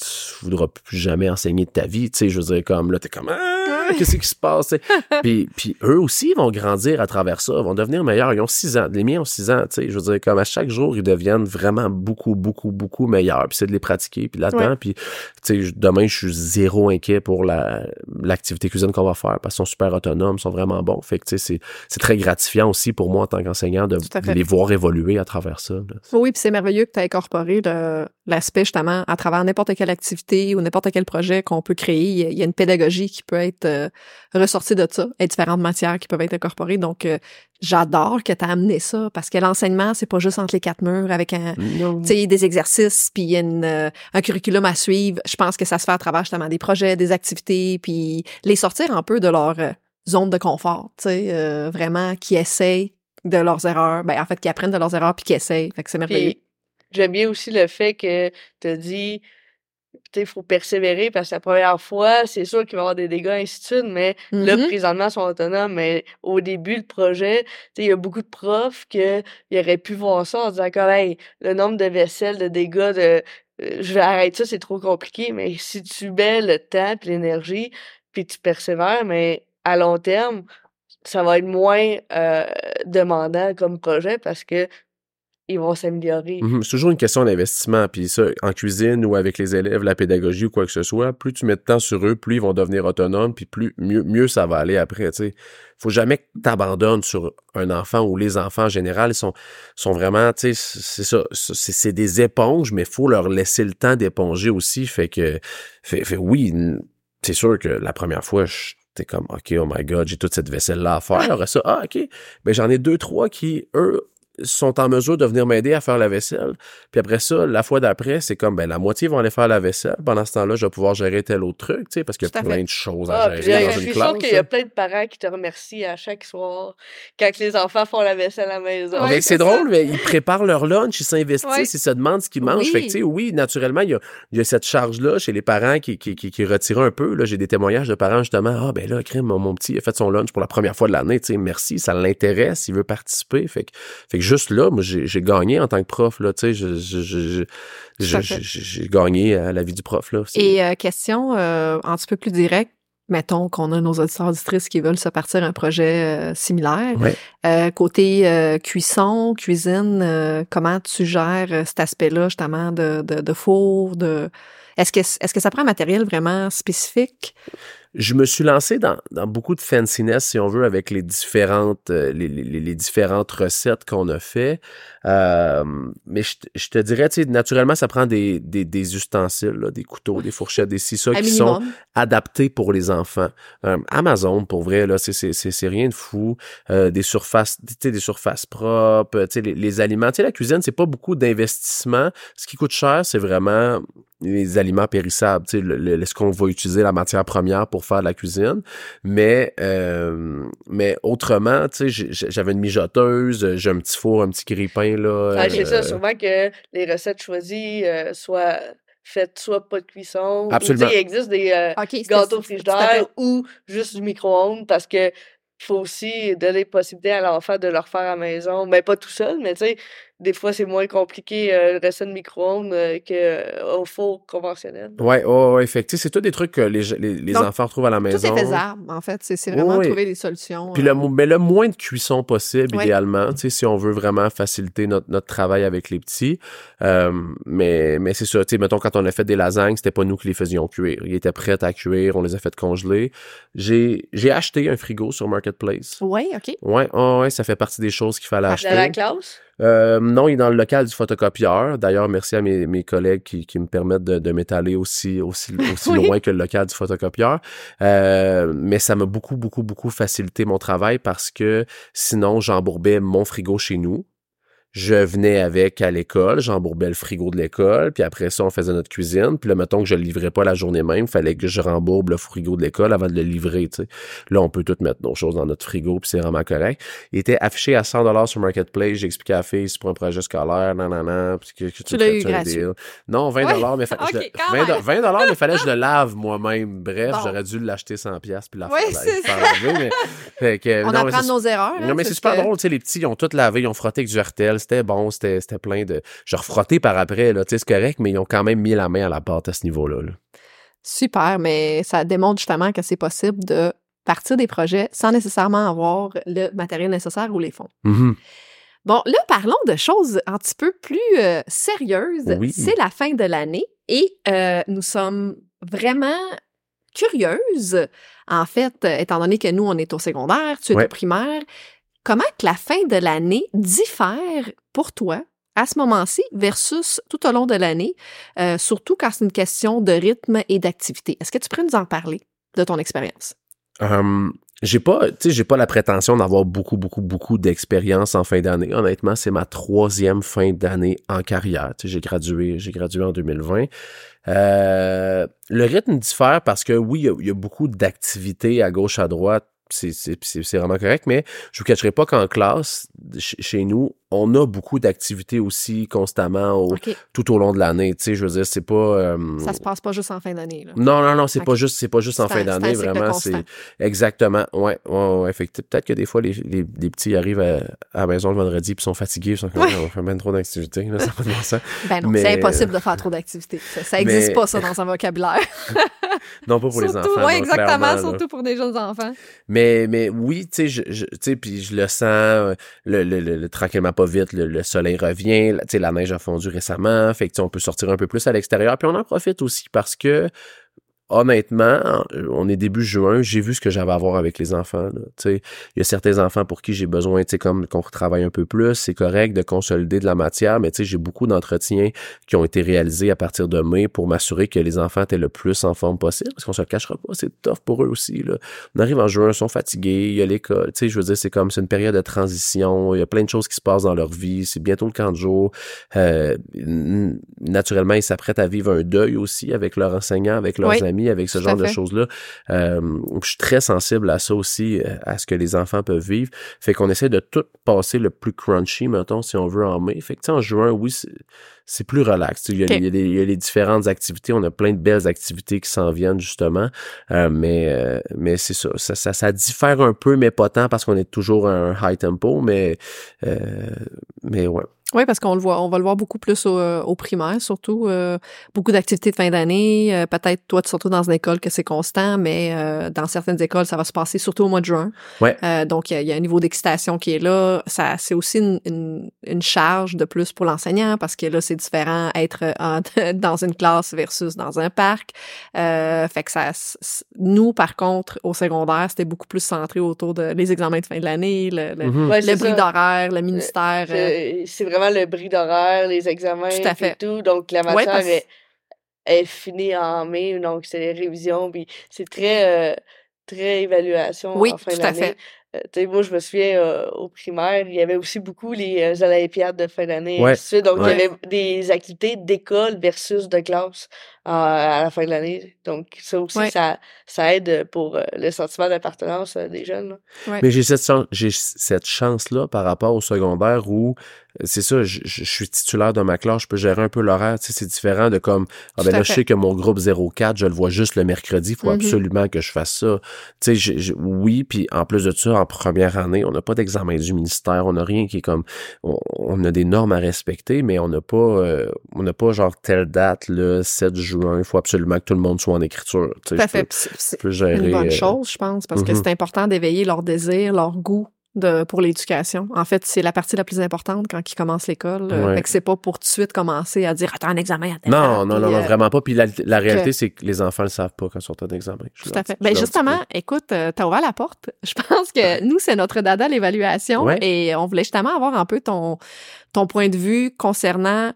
tu voudras plus jamais enseigner de ta vie, tu sais, je veux dire, comme là, t'es comme, ah, qu'est-ce qui se passe, puis, puis eux aussi vont grandir à travers ça, vont devenir meilleurs, ils ont six ans, les miens ont six ans, tu sais, je veux dire, comme à chaque jour, ils deviennent vraiment beaucoup, beaucoup, beaucoup meilleurs, puis c'est de les pratiquer, puis là-dedans, Ouais. puis, tu sais, je- demain, je suis zéro inquiet pour la, l'activité cuisine qu'on va faire, parce qu'ils sont super autonomes, ils sont vraiment bons, fait que, tu sais, c'est, c'est très gratifiant aussi pour moi en tant qu'enseignant de, les voir évoluer à travers ça, là. Oui, puis c'est merveilleux que tu as incorporé le- l'aspect justement à travers n'importe quelle activité ou n'importe quel projet qu'on peut créer. Il y a une pédagogie qui peut être euh, ressortir de ça, et différentes matières qui peuvent être incorporées. Donc, euh, j'adore que tu as amené ça parce que l'enseignement, c'est pas juste entre les quatre murs avec un, tu sais, des exercices, puis il y a une, euh, un curriculum à suivre. Je pense que ça se fait à travers justement des projets, des activités, puis les sortir un peu de leur euh, zone de confort, tu sais, euh, vraiment qui essayent de leurs erreurs, ben en fait qui apprennent de leurs erreurs puis qui essayent. Fait que c'est merveilleux. J'aime bien aussi le fait que tu as dit, il faut persévérer parce que la première fois, c'est sûr qu'il va y avoir des dégâts, ainsi de suite, mais là, Mhm. présentement, ils sont autonomes. Mais au début, le projet, il y a beaucoup de profs qui auraient pu voir ça en disant comme, hey, le nombre de vaisselles, de dégâts, de, euh, je vais arrêter ça, c'est trop compliqué. Mais si tu mets le temps et l'énergie, puis tu persévères, mais à long terme, ça va être moins euh, demandant comme projet parce que ils vont s'améliorer. Mhm, C'est toujours une question d'investissement. Puis ça, en cuisine ou avec les élèves, la pédagogie ou quoi que ce soit, plus tu mets de temps sur eux, plus ils vont devenir autonomes, puis plus mieux, ça va aller après. Tu sais, faut jamais que t'abandonnes sur un enfant ou les enfants en général, ils sont vraiment, tu sais, c'est ça, c'est des éponges, mais faut leur laisser le temps d'éponger aussi. Fait que, fait, fait oui, c'est sûr que la première fois, je T'es comme, OK, oh my God, j'ai toute cette vaisselle-là à faire. Après ça, ah, OK. Ben, j'en ai deux, trois qui, eux, sont en mesure de venir m'aider à faire la vaisselle. Puis après ça, la fois d'après, c'est comme, ben, la moitié vont aller faire la vaisselle. Pendant ce temps-là, je vais pouvoir gérer tel autre truc, tu sais, parce qu'il y a plein fait. de choses Ah, à puis gérer je dans je une suis classe. sûre qu'il y a plein de parents qui te remercient à chaque soir quand les enfants font la vaisselle à la maison. Ouais, Mais c'est drôle, mais ils préparent leur lunch, ils s'investissent, Ouais. ils se demandent ce qu'ils mangent. Oui. Fait que, tu sais, oui, naturellement, il y a, il y a cette charge-là chez les parents qui, qui, qui, qui retirent un peu. Là, j'ai des témoignages de parents, justement. Ah, ben là, crème, mon, mon petit, a fait son lunch pour la première fois de l'année. Tu sais, merci, ça l'intéresse, il veut participer. Fait que, fait que juste là, moi, j'ai gagné en tant que prof, là, tu sais, j'ai gagné à la vie du prof, là. Et euh, question euh, un petit peu plus directe. Mettons qu'on a nos auditeurs auditrices qui veulent se partir un projet euh, similaire. Ouais. Euh, côté euh, cuisson, cuisine, euh, comment tu gères euh, cet aspect-là justement de, de, de four, de est-ce que est-ce que ça prend un matériel vraiment spécifique? Je me suis lancé dans, dans beaucoup de fanciness, si on veut, avec les différentes, euh, les, les, les différentes recettes qu'on a fait. Euh, mais je, te- je te dirais, tu sais, naturellement, ça prend des, des, des ustensiles, là, des couteaux, des fourchettes, des scie, ça, Un qui sont adaptés pour les enfants. Euh, Amazon, pour vrai, là, c'est rien de fou. Euh, des surfaces, tu sais, des surfaces propres, tu sais, les, les aliments. Tu sais, la cuisine, c'est pas beaucoup d'investissement. Ce qui coûte cher, c'est vraiment les aliments périssables, le, le- est-ce qu'on va utiliser la matière première pour faire de la cuisine, mais euh, mais autrement, j'avais une mijoteuse, j'ai un petit four, un petit grille-pain là. Ah, c'est euh, ça, sûrement que les recettes choisies euh, soient faites soit pas de cuisson. ou, Absolument. tu sais, il existe des euh, gâteaux frigidaires ou juste du micro-ondes parce que faut aussi donner possibilité à l'enfant de le refaire à la maison. Mais pas tout seul, mais tu sais, des fois c'est moins compliqué euh, le recette de micro-ondes euh, qu'au four conventionnel. Ouais, ouais, ouais, fait que, tu sais, c'est tout des trucs que les, les, les Donc, enfants retrouvent à la Tout maison. est faisable, en fait. C'est c'est vraiment Oui. trouver des solutions. Puis euh, le, mo- mais le moins de cuisson possible, Ouais. idéalement, tu sais, si on veut vraiment faciliter notre, notre travail avec les petits. Euh, mais mais c'est ça, tu sais, mettons, quand on a fait des lasagnes, c'était pas nous qui les faisions cuire. Ils étaient prêts à cuire, on les a fait congeler. J'ai j'ai acheté un frigo sur Marketplace. Ouais, OK. Ouais, oh, ouais, ça fait partie des choses qu'il fallait acheter. la classe? Euh, non, il est dans le local du photocopieur. D'ailleurs, merci à mes, mes collègues qui, qui me permettent de, de m'étaler aussi, aussi, aussi Oui. loin que le local du photocopieur. Euh, mais ça m'a beaucoup, beaucoup, beaucoup facilité mon travail parce que sinon, j'embourbais mon frigo chez nous. Je venais avec à l'école, j'embourbais le frigo de l'école, puis après ça, on faisait notre cuisine. Puis là, mettons que je le livrais pas la journée même, fallait que je rembourbe le frigo de l'école avant de le livrer, tu sais. Là, on peut tout mettre nos choses dans notre frigo, puis c'est vraiment correct. Il était affiché à 100 dollars sur Marketplace. J'ai expliqué à la fille, c'est pour un projet scolaire, non, non, non. Puis que, que Tu l'as eu gratuit. deal? Non, 20 dollars, mais fa- Ok, je le- quand 20 même. 20 dollars, mais fallait que je le lave moi-même. Bref, Bon. j'aurais dû l'acheter 100 pièces puis la faire, laver, mais, fait que, On non, apprend nos erreurs. hein, non, mais c'est ce super que- drôle, tu sais, les petits, ils ont tout lavé, ils ont frotté avec du Hertel, c'était bon, c'était plein de... Je refrotté par après, là, tu sais, c'est correct, mais ils ont quand même mis la main à la pâte à ce niveau-là. là. Super, mais ça démontre justement que c'est possible de partir des projets sans nécessairement avoir le matériel nécessaire ou les fonds. Mhm. Bon, là, parlons de choses un petit peu plus euh, sérieuses. Oui. C'est la fin de l'année et euh, nous sommes vraiment curieuses, en fait, étant donné que nous, on est au secondaire, tu es Ouais. au primaire, comment la fin de l'année diffère pour toi à ce moment-ci versus tout au long de l'année, euh, surtout quand c'est une question de rythme et d'activité? Est-ce que tu pourrais nous en parler de ton expérience? Hum, j'ai pas, j'ai pas la prétention d'avoir beaucoup, beaucoup, beaucoup d'expérience en fin d'année. Honnêtement, c'est ma troisième fin d'année en carrière. J'ai gradué, j'ai gradué en 2020. Euh, le rythme diffère parce que oui, il y y a beaucoup d'activités à gauche, à droite. C'est, vraiment correct, mais je vous cacherai pas qu'en classe, ch- chez nous, on a beaucoup d'activités aussi constamment au- tout au long de l'année. Tu sais, je veux dire, c'est pas. euh, Ça se passe pas juste en fin d'année, non, non, non, c'est Ok. pas juste, c'est pas juste en fin d'année, vraiment, c'est exactement, ouais, ouais, ouais, peut-être que des fois les, les, les petits arrivent à, à la maison le vendredi puis sont fatigués, ils sont comme, Ouais. on fait même trop d'activités, là, ça n'a pas de bon sens. Ben non, Mais- c'est impossible de faire trop d'activités. Ça, ça existe Mais- pas, ça, dans un vocabulaire. Non, pas pour les enfants. non, exactement, là. surtout pour des jeunes enfants. Mais, mais oui, tu sais, je, puis je le sens, euh, le, le, le, le- tranquillement pas vite, le, le soleil revient, la- la neige a fondu récemment, fait que on peut sortir un peu plus à l'extérieur, puis on en profite aussi parce que honnêtement, on est début juin, j'ai vu ce que j'avais à voir avec les enfants. il y a certains enfants pour qui j'ai besoin, comme qu'on retravaille un peu plus, c'est correct de consolider de la matière, mais j'ai beaucoup d'entretiens qui ont été réalisés à partir de mai pour m'assurer que les enfants étaient le plus en forme possible, parce qu'on se le cachera pas, c'est tough pour eux aussi. Là. On arrive en juin, ils sont fatigués, il y a l'école, je veux dire, c'est comme, c'est une période de transition, il y a plein de choses qui se passent dans leur vie, c'est bientôt le camp de jour. Euh, naturellement, ils s'apprêtent à vivre un deuil aussi avec leurs enseignants, avec leurs Oui, amis, avec ce genre de choses-là. Euh, je suis très sensible à ça aussi, euh, à ce que les enfants peuvent vivre. Fait qu'on essaie de tout passer le plus crunchy, mettons, si on veut, en mai. Fait que, en juin, oui, c'est- plus relax. Il y, a, Ok. il, y a les, il y a les différentes activités. On a plein de belles activités qui s'en viennent, justement. Euh, mais euh, mais c'est ça, ça, ça. ça diffère un peu, mais pas tant parce qu'on est toujours à un high tempo. Mais, mais ouais. Oui, parce qu'on le voit, on va le voir beaucoup plus au, euh, au primaire, surtout euh, beaucoup d'activités de fin d'année. euh, Peut-être toi, surtout dans une école que c'est constant, mais euh, dans certaines écoles, ça va se passer surtout au mois de juin. Ouais. Euh, donc il y, a- il y a un niveau d'excitation qui est là. Ça, c'est aussi une, une, une charge de plus pour l'enseignant parce que là, c'est différent être en- dans une classe versus dans un parc. Euh, fait que ça, nous, par contre, au secondaire, c'était beaucoup plus centré autour de les examens de fin de l'année, le, le, Mhm. Ouais, le bris d'horaire, le ministère. euh, C'est vraiment le bris d'horaire, les examens Tout à et tout. Donc, la Ouais, matière parce- est, est finie en mai, donc c'est les révisions. Puis c'est très, euh, très évaluation Oui, en fin tout à d'année. fait. Euh, moi, je me souviens euh, au primaire, il y avait aussi beaucoup les euh, Olympiades de fin d'année. et Ouais, ainsi de suite. Donc, ouais. il y avait des activités d'école versus de classe à la fin de l'année. Donc, ça aussi, Ouais. ça, ça aide pour euh, le sentiment d'appartenance euh, des jeunes. Mais j'ai cette chance, j'ai cette chance-là par rapport au secondaire où euh, c'est ça, je, je- je suis titulaire de ma classe, je peux gérer un peu l'horaire. Tu sais, c'est différent de comme ah ben là, je sais que mon groupe 04, je le vois juste le mercredi, il faut Mhm. absolument que je fasse ça. Tu sais, j'ai- j'ai- oui, puis en plus de ça, en première année, on n'a pas d'examen du ministère, on n'a rien qui est comme on, on a des normes à respecter, mais on n'a pas euh, on n'a pas genre telle date le 7 juin, il faut absolument que tout le monde soit en écriture. Tu sais, Tout à je fait. c'est- une bonne euh, chose, je pense, parce que mhm. c'est important d'éveiller leur désir, leur goût de, pour l'éducation. En fait, c'est la partie la plus importante quand ils commencent l'école. euh, Ouais. Fait que c'est pas pour tout de suite commencer à dire attends un examen à telle Non, non, non, non, euh, vraiment pas. Puis la, la réalité, c'est que les enfants le savent pas quand ils sont en examen. Je Tout à fait. Ben justement, écoute, euh, t'as ouvert la porte. Je pense que nous, c'est notre dada l'évaluation Ouais. et on voulait justement avoir un peu ton ton point de vue concernant.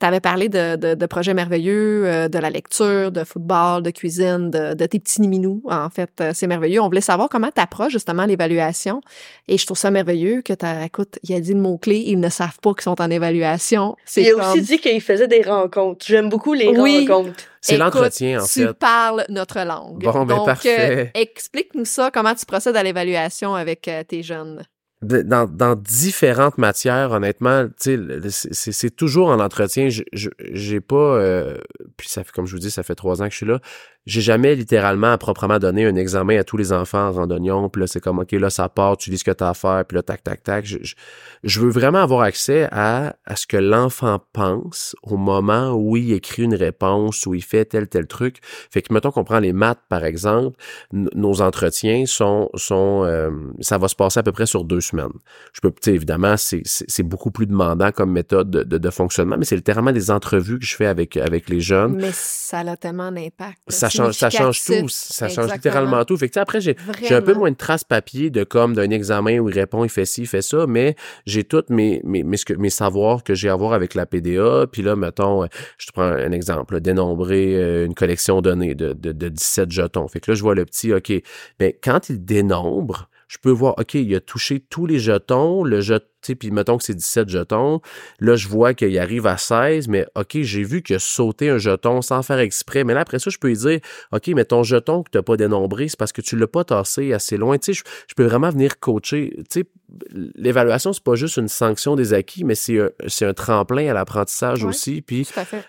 T'avais parlé de, de, de projets merveilleux, euh, de la lecture, de football, de cuisine, de, de tes petits niminous. En fait, euh, c'est merveilleux. On voulait savoir comment t'approches justement l'évaluation. Et je trouve ça merveilleux que t'as, écoute, il a dit le mot-clé, ils ne savent pas qu'ils sont en évaluation. C'est Il a comme- aussi dit qu'il faisait des rencontres. J'aime beaucoup les Oui. rencontres. C'est Écoute, l'entretien, en tu fait. parles notre langue. Bon, ben, Donc, parfait. euh, explique-nous ça, comment tu procèdes à l'évaluation avec euh, tes jeunes. Dans, dans différentes matières, honnêtement, c'est toujours en entretien. J'ai pas, euh, puis ça fait, comme je vous dis, ça fait trois ans que je suis là. J'ai jamais littéralement à proprement donné un examen à tous les enfants en randonnion. Puis là, c'est comme, OK, là, ça part, tu lis ce que tu as à faire, puis là, tac, tac, tac. Je, je, je veux vraiment avoir accès à, à ce que l'enfant pense au moment où il écrit une réponse, où il fait tel, tel truc. Fait que, mettons qu'on prend les maths, par exemple, nos entretiens sont, sont euh, ça va se passer à peu près sur deux semaines. Je peux, tu sais, évidemment, c'est, beaucoup plus demandant comme méthode de, de, de fonctionnement, mais c'est littéralement des entrevues que je fais avec, avec les jeunes. Mais ça a tellement d'impact. Ça change, ça change tout. Ça change littéralement tout. Fait que, après, j'ai, un peu moins de traces papier de comme d'un examen où il répond, il fait ci, il fait ça, mais j'ai toutes mes, mes, mes, mes savoirs que j'ai à voir avec la PDA. Puis là, mettons, euh, je te prends un exemple, là, dénombrer euh, une collection donnée de, de, de 17 jetons. Fait que là, je vois le petit, OK, ben, quand il dénombre, je peux voir, OK, il a touché tous les jetons, le jet, tu sais, puis mettons que c'est 17 jetons. Là, je vois qu'il arrive à 16, mais OK, j'ai vu qu'il a sauté un jeton sans faire exprès. Mais là, après ça, je peux lui dire, OK, mais ton jeton que tu n'as pas dénombré, c'est parce que tu l'as pas tassé assez loin. Tu sais, je, je peux vraiment venir coacher. Tu sais, l'évaluation, c'est pas juste une sanction des acquis, mais c'est un, un tremplin à l'apprentissage Ouais. aussi. Puis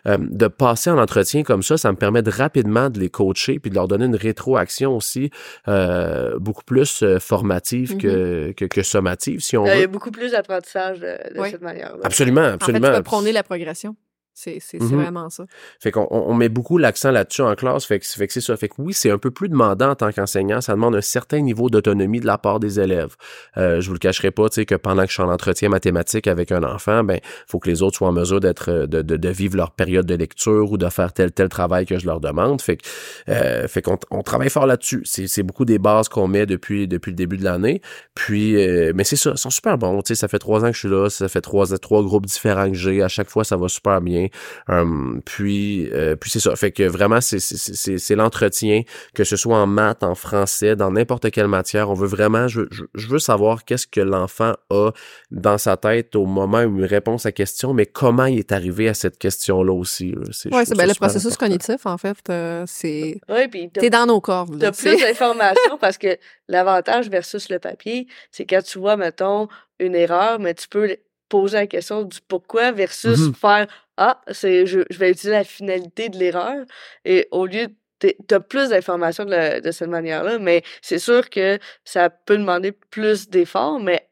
euh, de passer en entretien comme ça, ça me permet de rapidement de les coacher puis de leur donner une rétroaction aussi euh, beaucoup plus euh, formative que, que, que sommative, si on veut. beaucoup plus d'apprentissage de, de Oui. cette manière-là. Absolument, En fait, absolument. tu peux prôner la progression. C'est Mhm. vraiment ça. Fait qu'on on met beaucoup l'accent là-dessus en classe. Fait que, fait que c'est ça. Fait que oui, c'est un peu plus demandant en tant qu'enseignant. Ça demande un certain niveau d'autonomie de la part des élèves. Euh, je vous le cacherai pas, tu sais, que pendant que je suis en entretien mathématique avec un enfant, ben, faut que les autres soient en mesure d'être, euh, de, de, de vivre leur période de lecture ou de faire tel, tel travail que je leur demande. Fait que, euh, fait qu'on on travaille fort là-dessus. C'est, c'est beaucoup des bases qu'on met depuis, depuis le début de l'année. Puis, euh, mais c'est ça, ils sont super bons. Tu sais, ça fait trois ans que je suis là. Ça fait trois, trois groupes différents que j'ai. À chaque fois, ça va super bien. Hum, puis, euh, puis c'est ça. Fait que vraiment, c'est, l'entretien, que ce soit en maths, en français, dans n'importe quelle matière. On veut vraiment, je, je, je veux savoir qu'est-ce que l'enfant a dans sa tête au moment où il répond à sa question, mais comment il est arrivé à cette question-là aussi. Oui, c'est ben, le processus important. cognitif, en fait, euh, c'est. Oui, puis T'es dans nos cordes. T'as plus d'informations parce que l'avantage versus le papier, c'est quand tu vois, mettons, une erreur, mais tu peux poser la question du pourquoi versus Mhm. faire Ah, c'est je, je vais utiliser la finalité de l'erreur. Et au lieu t'es- T'as plus d'informations de, de cette manière-là, mais c'est sûr que ça peut demander plus d'efforts, mais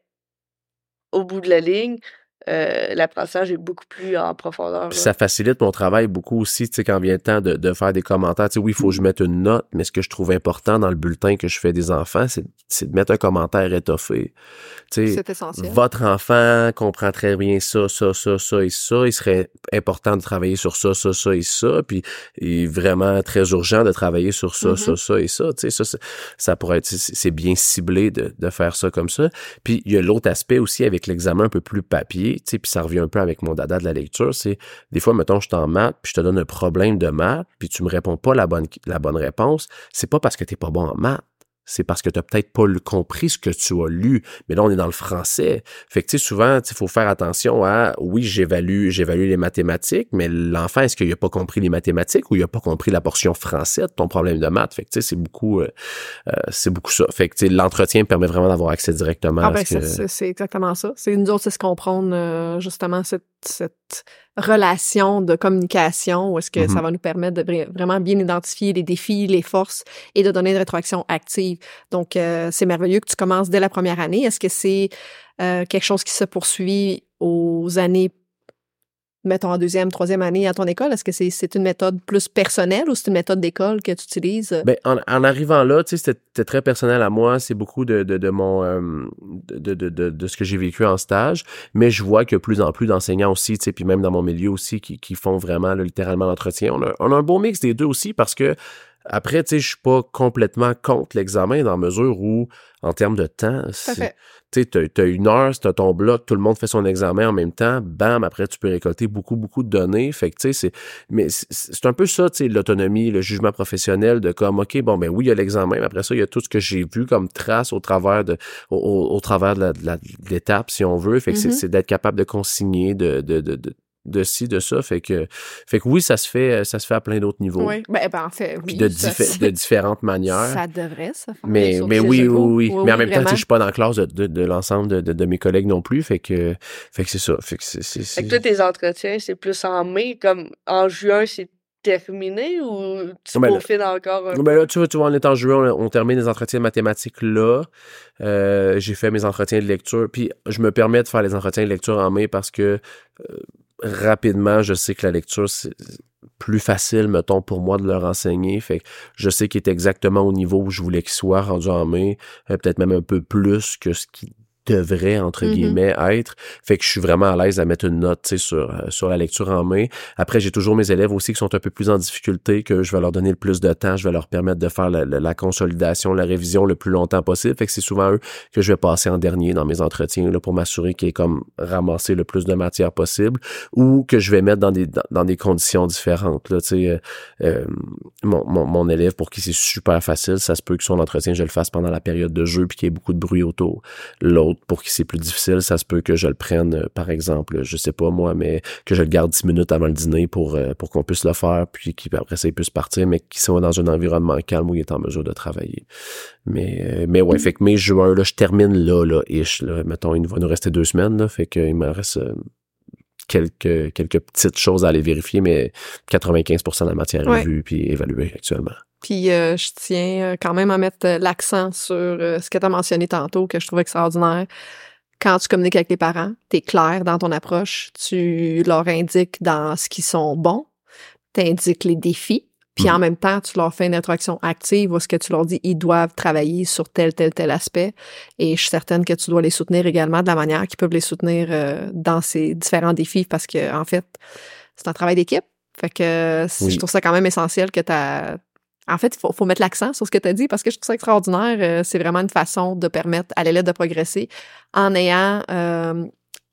au bout de la ligne, euh, l'apprentissage est beaucoup plus en profondeur. Puis ça facilite mon travail beaucoup aussi, tu sais, quand vient le temps de, de faire des commentaires. Tu sais, oui, il faut que je mette une note, mais ce que je trouve important dans le bulletin que je fais des enfants, c'est, c'est de mettre un commentaire étoffé. Tu sais, C'est essentiel. votre enfant comprend très bien ça, ça, ça, ça et ça. Il serait important de travailler sur ça, ça, ça et ça. Puis il est vraiment très urgent de travailler sur ça, Mhm. ça, ça et ça. Tu sais, ça, c'est- ça pourrait être, c'est c'est bien ciblé de, de faire ça comme ça. Puis il y a l'autre aspect aussi avec l'examen un peu plus papier, tu sais, puis ça revient un peu avec mon dada de la lecture, c'est des fois, mettons, je suis en maths, puis je te donne un problème de maths, puis tu me réponds pas la bonne, la bonne réponse, c'est pas parce que t'es pas bon en maths. C'est parce que tu n'as peut-être pas compris ce que tu as lu. Mais là, on est dans le français. Fait que, tu sais, souvent, il faut faire attention à, oui, j'évalue, j'évalue les mathématiques, mais l'enfant, est-ce qu'il a pas compris les mathématiques ou il a pas compris la portion français de ton problème de maths? Fait que, tu sais, c'est beaucoup, euh, euh, c'est beaucoup ça. Fait que, tu sais, l'entretien permet vraiment d'avoir accès directement Ah à ben, ce que... c'est- exactement ça. C'est nous autres, c'est se comprendre euh, justement cette, cette relation de communication où est-ce que Mhm. ça va nous permettre de vra- vraiment bien identifier les défis, les forces et de donner une rétroaction active. Donc, euh, c'est merveilleux que tu commences dès la première année. Est-ce que c'est euh, quelque chose qui se poursuit aux années, mettons en deuxième, troisième année à ton école? Est-ce que c'est une méthode plus personnelle ou c'est une méthode d'école que tu utilises? Ben, en, en arrivant là, tu sais, c'était très personnel à moi. C'est beaucoup de, de, mon euh, de, de, ce que j'ai vécu en stage. Mais je vois que plus en plus d'enseignants aussi, tu sais, puis même dans mon milieu aussi, qui, qui font vraiment littéralement l'entretien. On a, on a un beau mix des deux aussi parce que après, tu sais, je suis pas complètement contre l'examen dans la mesure où, en termes de temps, tu sais, t'as, t'as une heure, t'as ton bloc, tout le monde fait son examen en même temps, bam, après tu peux récolter beaucoup, beaucoup de données. Fait que, tu sais, c'est, mais c'est, c'est un peu ça, tu sais, l'autonomie, le jugement professionnel de comme, OK, bon, ben oui, il y a l'examen, mais après ça, il y a tout ce que j'ai vu comme trace au travers de, au, au- au travers de, l'étape, si on veut. Fait que c'est, Mhm. c'est d'être capable de consigner, de, de, de, de, de ci, de ça. Fait que, fait que oui, ça se fait, ça se fait à plein d'autres niveaux. Oui, ben, ben, en fait, oui. Puis de, ça, diffé- de différentes manières. Ça devrait se faire. Mais, mais oui, oui, oui, Mais en même temps, je suis pas dans la classe de, de, de l'ensemble de, de, de mes collègues non plus. Fait que, fait que c'est ça. Fait que c'est, c'est, Fait c'est- que toi, tes entretiens, c'est plus en mai, comme en juin, c'est terminé ou tu Ben là- peaufines encore un Ben là, tu vois, tu vois, on est en juin, on, on termine les entretiens de mathématiques là. Euh, j'ai fait mes entretiens de lecture. Puis je me permets de faire les entretiens de lecture en mai parce que euh, rapidement, je sais que la lecture, c'est plus facile, mettons, pour moi de leur enseigner. Fait que je sais qu'il est exactement au niveau où je voulais qu'il soit rendu en mai. Euh, Peut-être même un peu plus que ce qui devrait entre Mhm. guillemets être. Fait que je suis vraiment à l'aise à mettre une note, tu sais, sur euh, sur la lecture en main. Après, j'ai toujours mes élèves aussi qui sont un peu plus en difficulté, que je vais leur donner le plus de temps, je vais leur permettre de faire la, la- la consolidation, la révision le plus longtemps possible. Fait que c'est souvent eux que je vais passer en dernier dans mes entretiens là, pour m'assurer qu'il est comme ramassé le plus de matière possible ou que je vais mettre dans des dans, dans des conditions différentes. Là, tu sais, euh, euh, mon, mon, mon élève pour qui c'est super facile, ça se peut que son entretien je le fasse pendant la période de jeu puis qu'il y ait beaucoup de bruit autour. L'autre pour qui c'est plus difficile, ça se peut que je le prenne euh, par exemple, je sais pas moi, mais que je le garde 10 minutes avant le dîner pour euh, pour qu'on puisse le faire puis qu'après ça il puisse partir mais qu'il soit dans un environnement calme où il est en mesure de travailler. Mais euh, mais ouais, fait que mai juin là, je termine là là ish là, mettons il va nous rester deux semaines là, fait qu'il me reste quelques quelques petites choses à aller vérifier mais 95% de la matière Ouais. est vue puis évaluée actuellement. Puis euh, je tiens euh, quand même à mettre euh, l'accent sur euh, ce que tu as mentionné tantôt, que je trouve extraordinaire. Quand tu communiques avec les parents, tu es clair dans ton approche, tu leur indiques dans ce qui sont bons, tu indiques les défis, puis Mhm. en même temps, tu leur fais une introduction active où ce que tu leur dis, ils doivent travailler sur tel, tel, tel aspect. Et je suis certaine que tu dois les soutenir également de la manière qu'ils peuvent les soutenir euh, dans ces différents défis parce que, en fait, c'est un travail d'équipe. Fait que Oui. je trouve ça quand même essentiel que tu en fait, il faut, faut mettre l'accent sur ce que tu as dit parce que je trouve ça extraordinaire. Euh, c'est vraiment une façon de permettre à l'élève de progresser en ayant euh,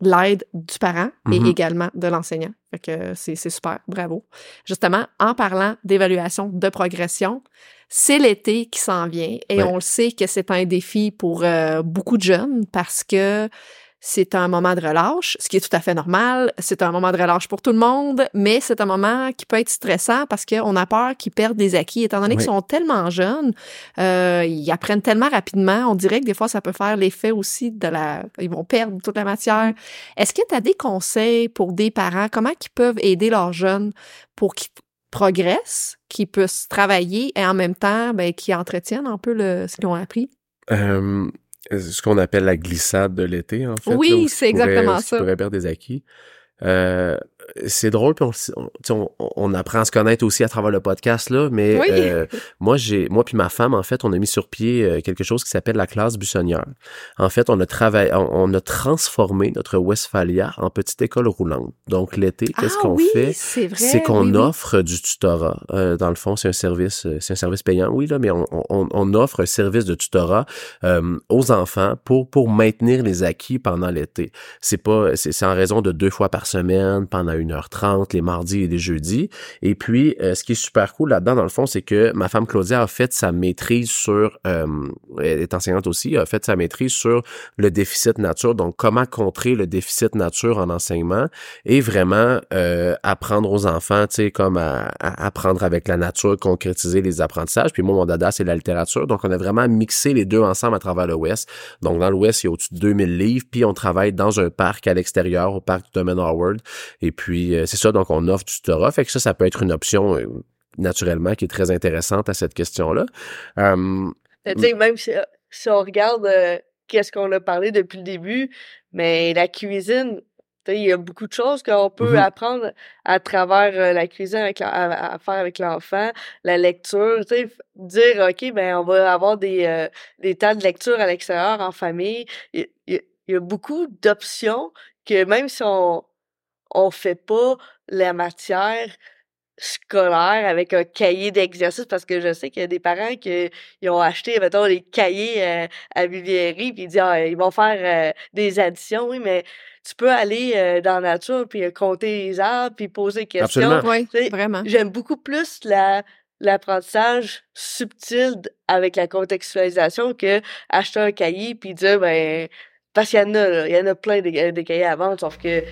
l'aide du parent et Mhm. également de l'enseignant. Fait que c'est c'est super, bravo. Justement, en parlant d'évaluation de progression, c'est l'été qui s'en vient et Ouais. on le sait que c'est un défi pour euh, beaucoup de jeunes parce que c'est un moment de relâche, ce qui est tout à fait normal. C'est un moment de relâche pour tout le monde, mais c'est un moment qui peut être stressant parce qu'on a peur qu'ils perdent des acquis. Étant donné qu'ils sont tellement jeunes, euh, ils apprennent tellement rapidement. On dirait que des fois, ça peut faire l'effet aussi de la... Ils vont perdre toute la matière. Est-ce que tu as des conseils pour des parents? Comment ils peuvent aider leurs jeunes pour qu'ils progressent, qu'ils puissent travailler et en même temps, ben, qu'ils entretiennent un peu le, ce qu'ils ont appris? Euh, ce qu'on appelle la glissade de l'été, en fait. Oui, c'est exactement ça. pourrais perdre des acquis. Euh, c'est drôle, puis on, on, on, on apprend à se connaître aussi à travers le podcast là, mais Oui. euh, moi j'ai, moi puis ma femme en fait, on a mis sur pied euh, quelque chose qui s'appelle la classe buissonnière. En fait, on a travaillé, on, on a transformé notre Westphalia en petite école roulante. Donc l'été, qu'est-ce ah qu'on oui, fait? c'est qu'on oui, offre du tutorat. Euh, dans le fond, c'est un service, euh, c'est un service payant, oui là, mais on, on, on offre un service de tutorat euh, aux enfants pour pour maintenir les acquis pendant l'été. C'est pas, c'est c'est en raison de deux fois par semaine pendant 1h30 les mardis et les jeudis. Et puis, euh, ce qui est super cool là-dedans, dans le fond, c'est que ma femme Claudia a fait sa maîtrise sur, euh, elle est enseignante aussi, a fait sa maîtrise sur le déficit nature. Donc, comment contrer le déficit nature en enseignement et vraiment euh, apprendre aux enfants, tu sais, comme à, à apprendre avec la nature, concrétiser les apprentissages. Puis moi, mon dada, c'est la littérature. Donc, on a vraiment mixé les deux ensemble à travers l'Ouest. Donc, dans l'Ouest, il y a au-dessus de 2000 livres, puis on travaille dans un parc à l'extérieur, au parc du domaine Howard. Et puis, euh, c'est ça, donc on offre du tutorat. Fait que ça, ça peut être une option, euh, naturellement, qui est très intéressante à cette question-là. Euh, Mais Tu sais, même si, si on regarde euh, qu'est-ce qu'on a parlé depuis le début, mais la cuisine, il y a beaucoup de choses qu'on peut Mhm. apprendre à travers euh, la cuisine avec la- à, à faire avec l'enfant, la lecture, tu sais, f- dire OK, ben on va avoir des, euh, des temps de lecture à l'extérieur en famille. Il y, y a beaucoup d'options que même si on on fait pas la matière scolaire avec un cahier d'exercice parce que je sais qu'il y a des parents qui ils ont acheté mettons des cahiers euh, à Vivierie puis ils disent ah, ils vont faire euh, des additions oui mais tu peux aller euh, dans la nature puis euh, compter les arbres puis poser des questions Absolument. Oui, vraiment. j'aime beaucoup plus la l'apprentissage subtil avec la contextualisation que acheter un cahier puis dire ben parce qu'il y en a là, il y en a plein de, de cahiers à vendre sauf que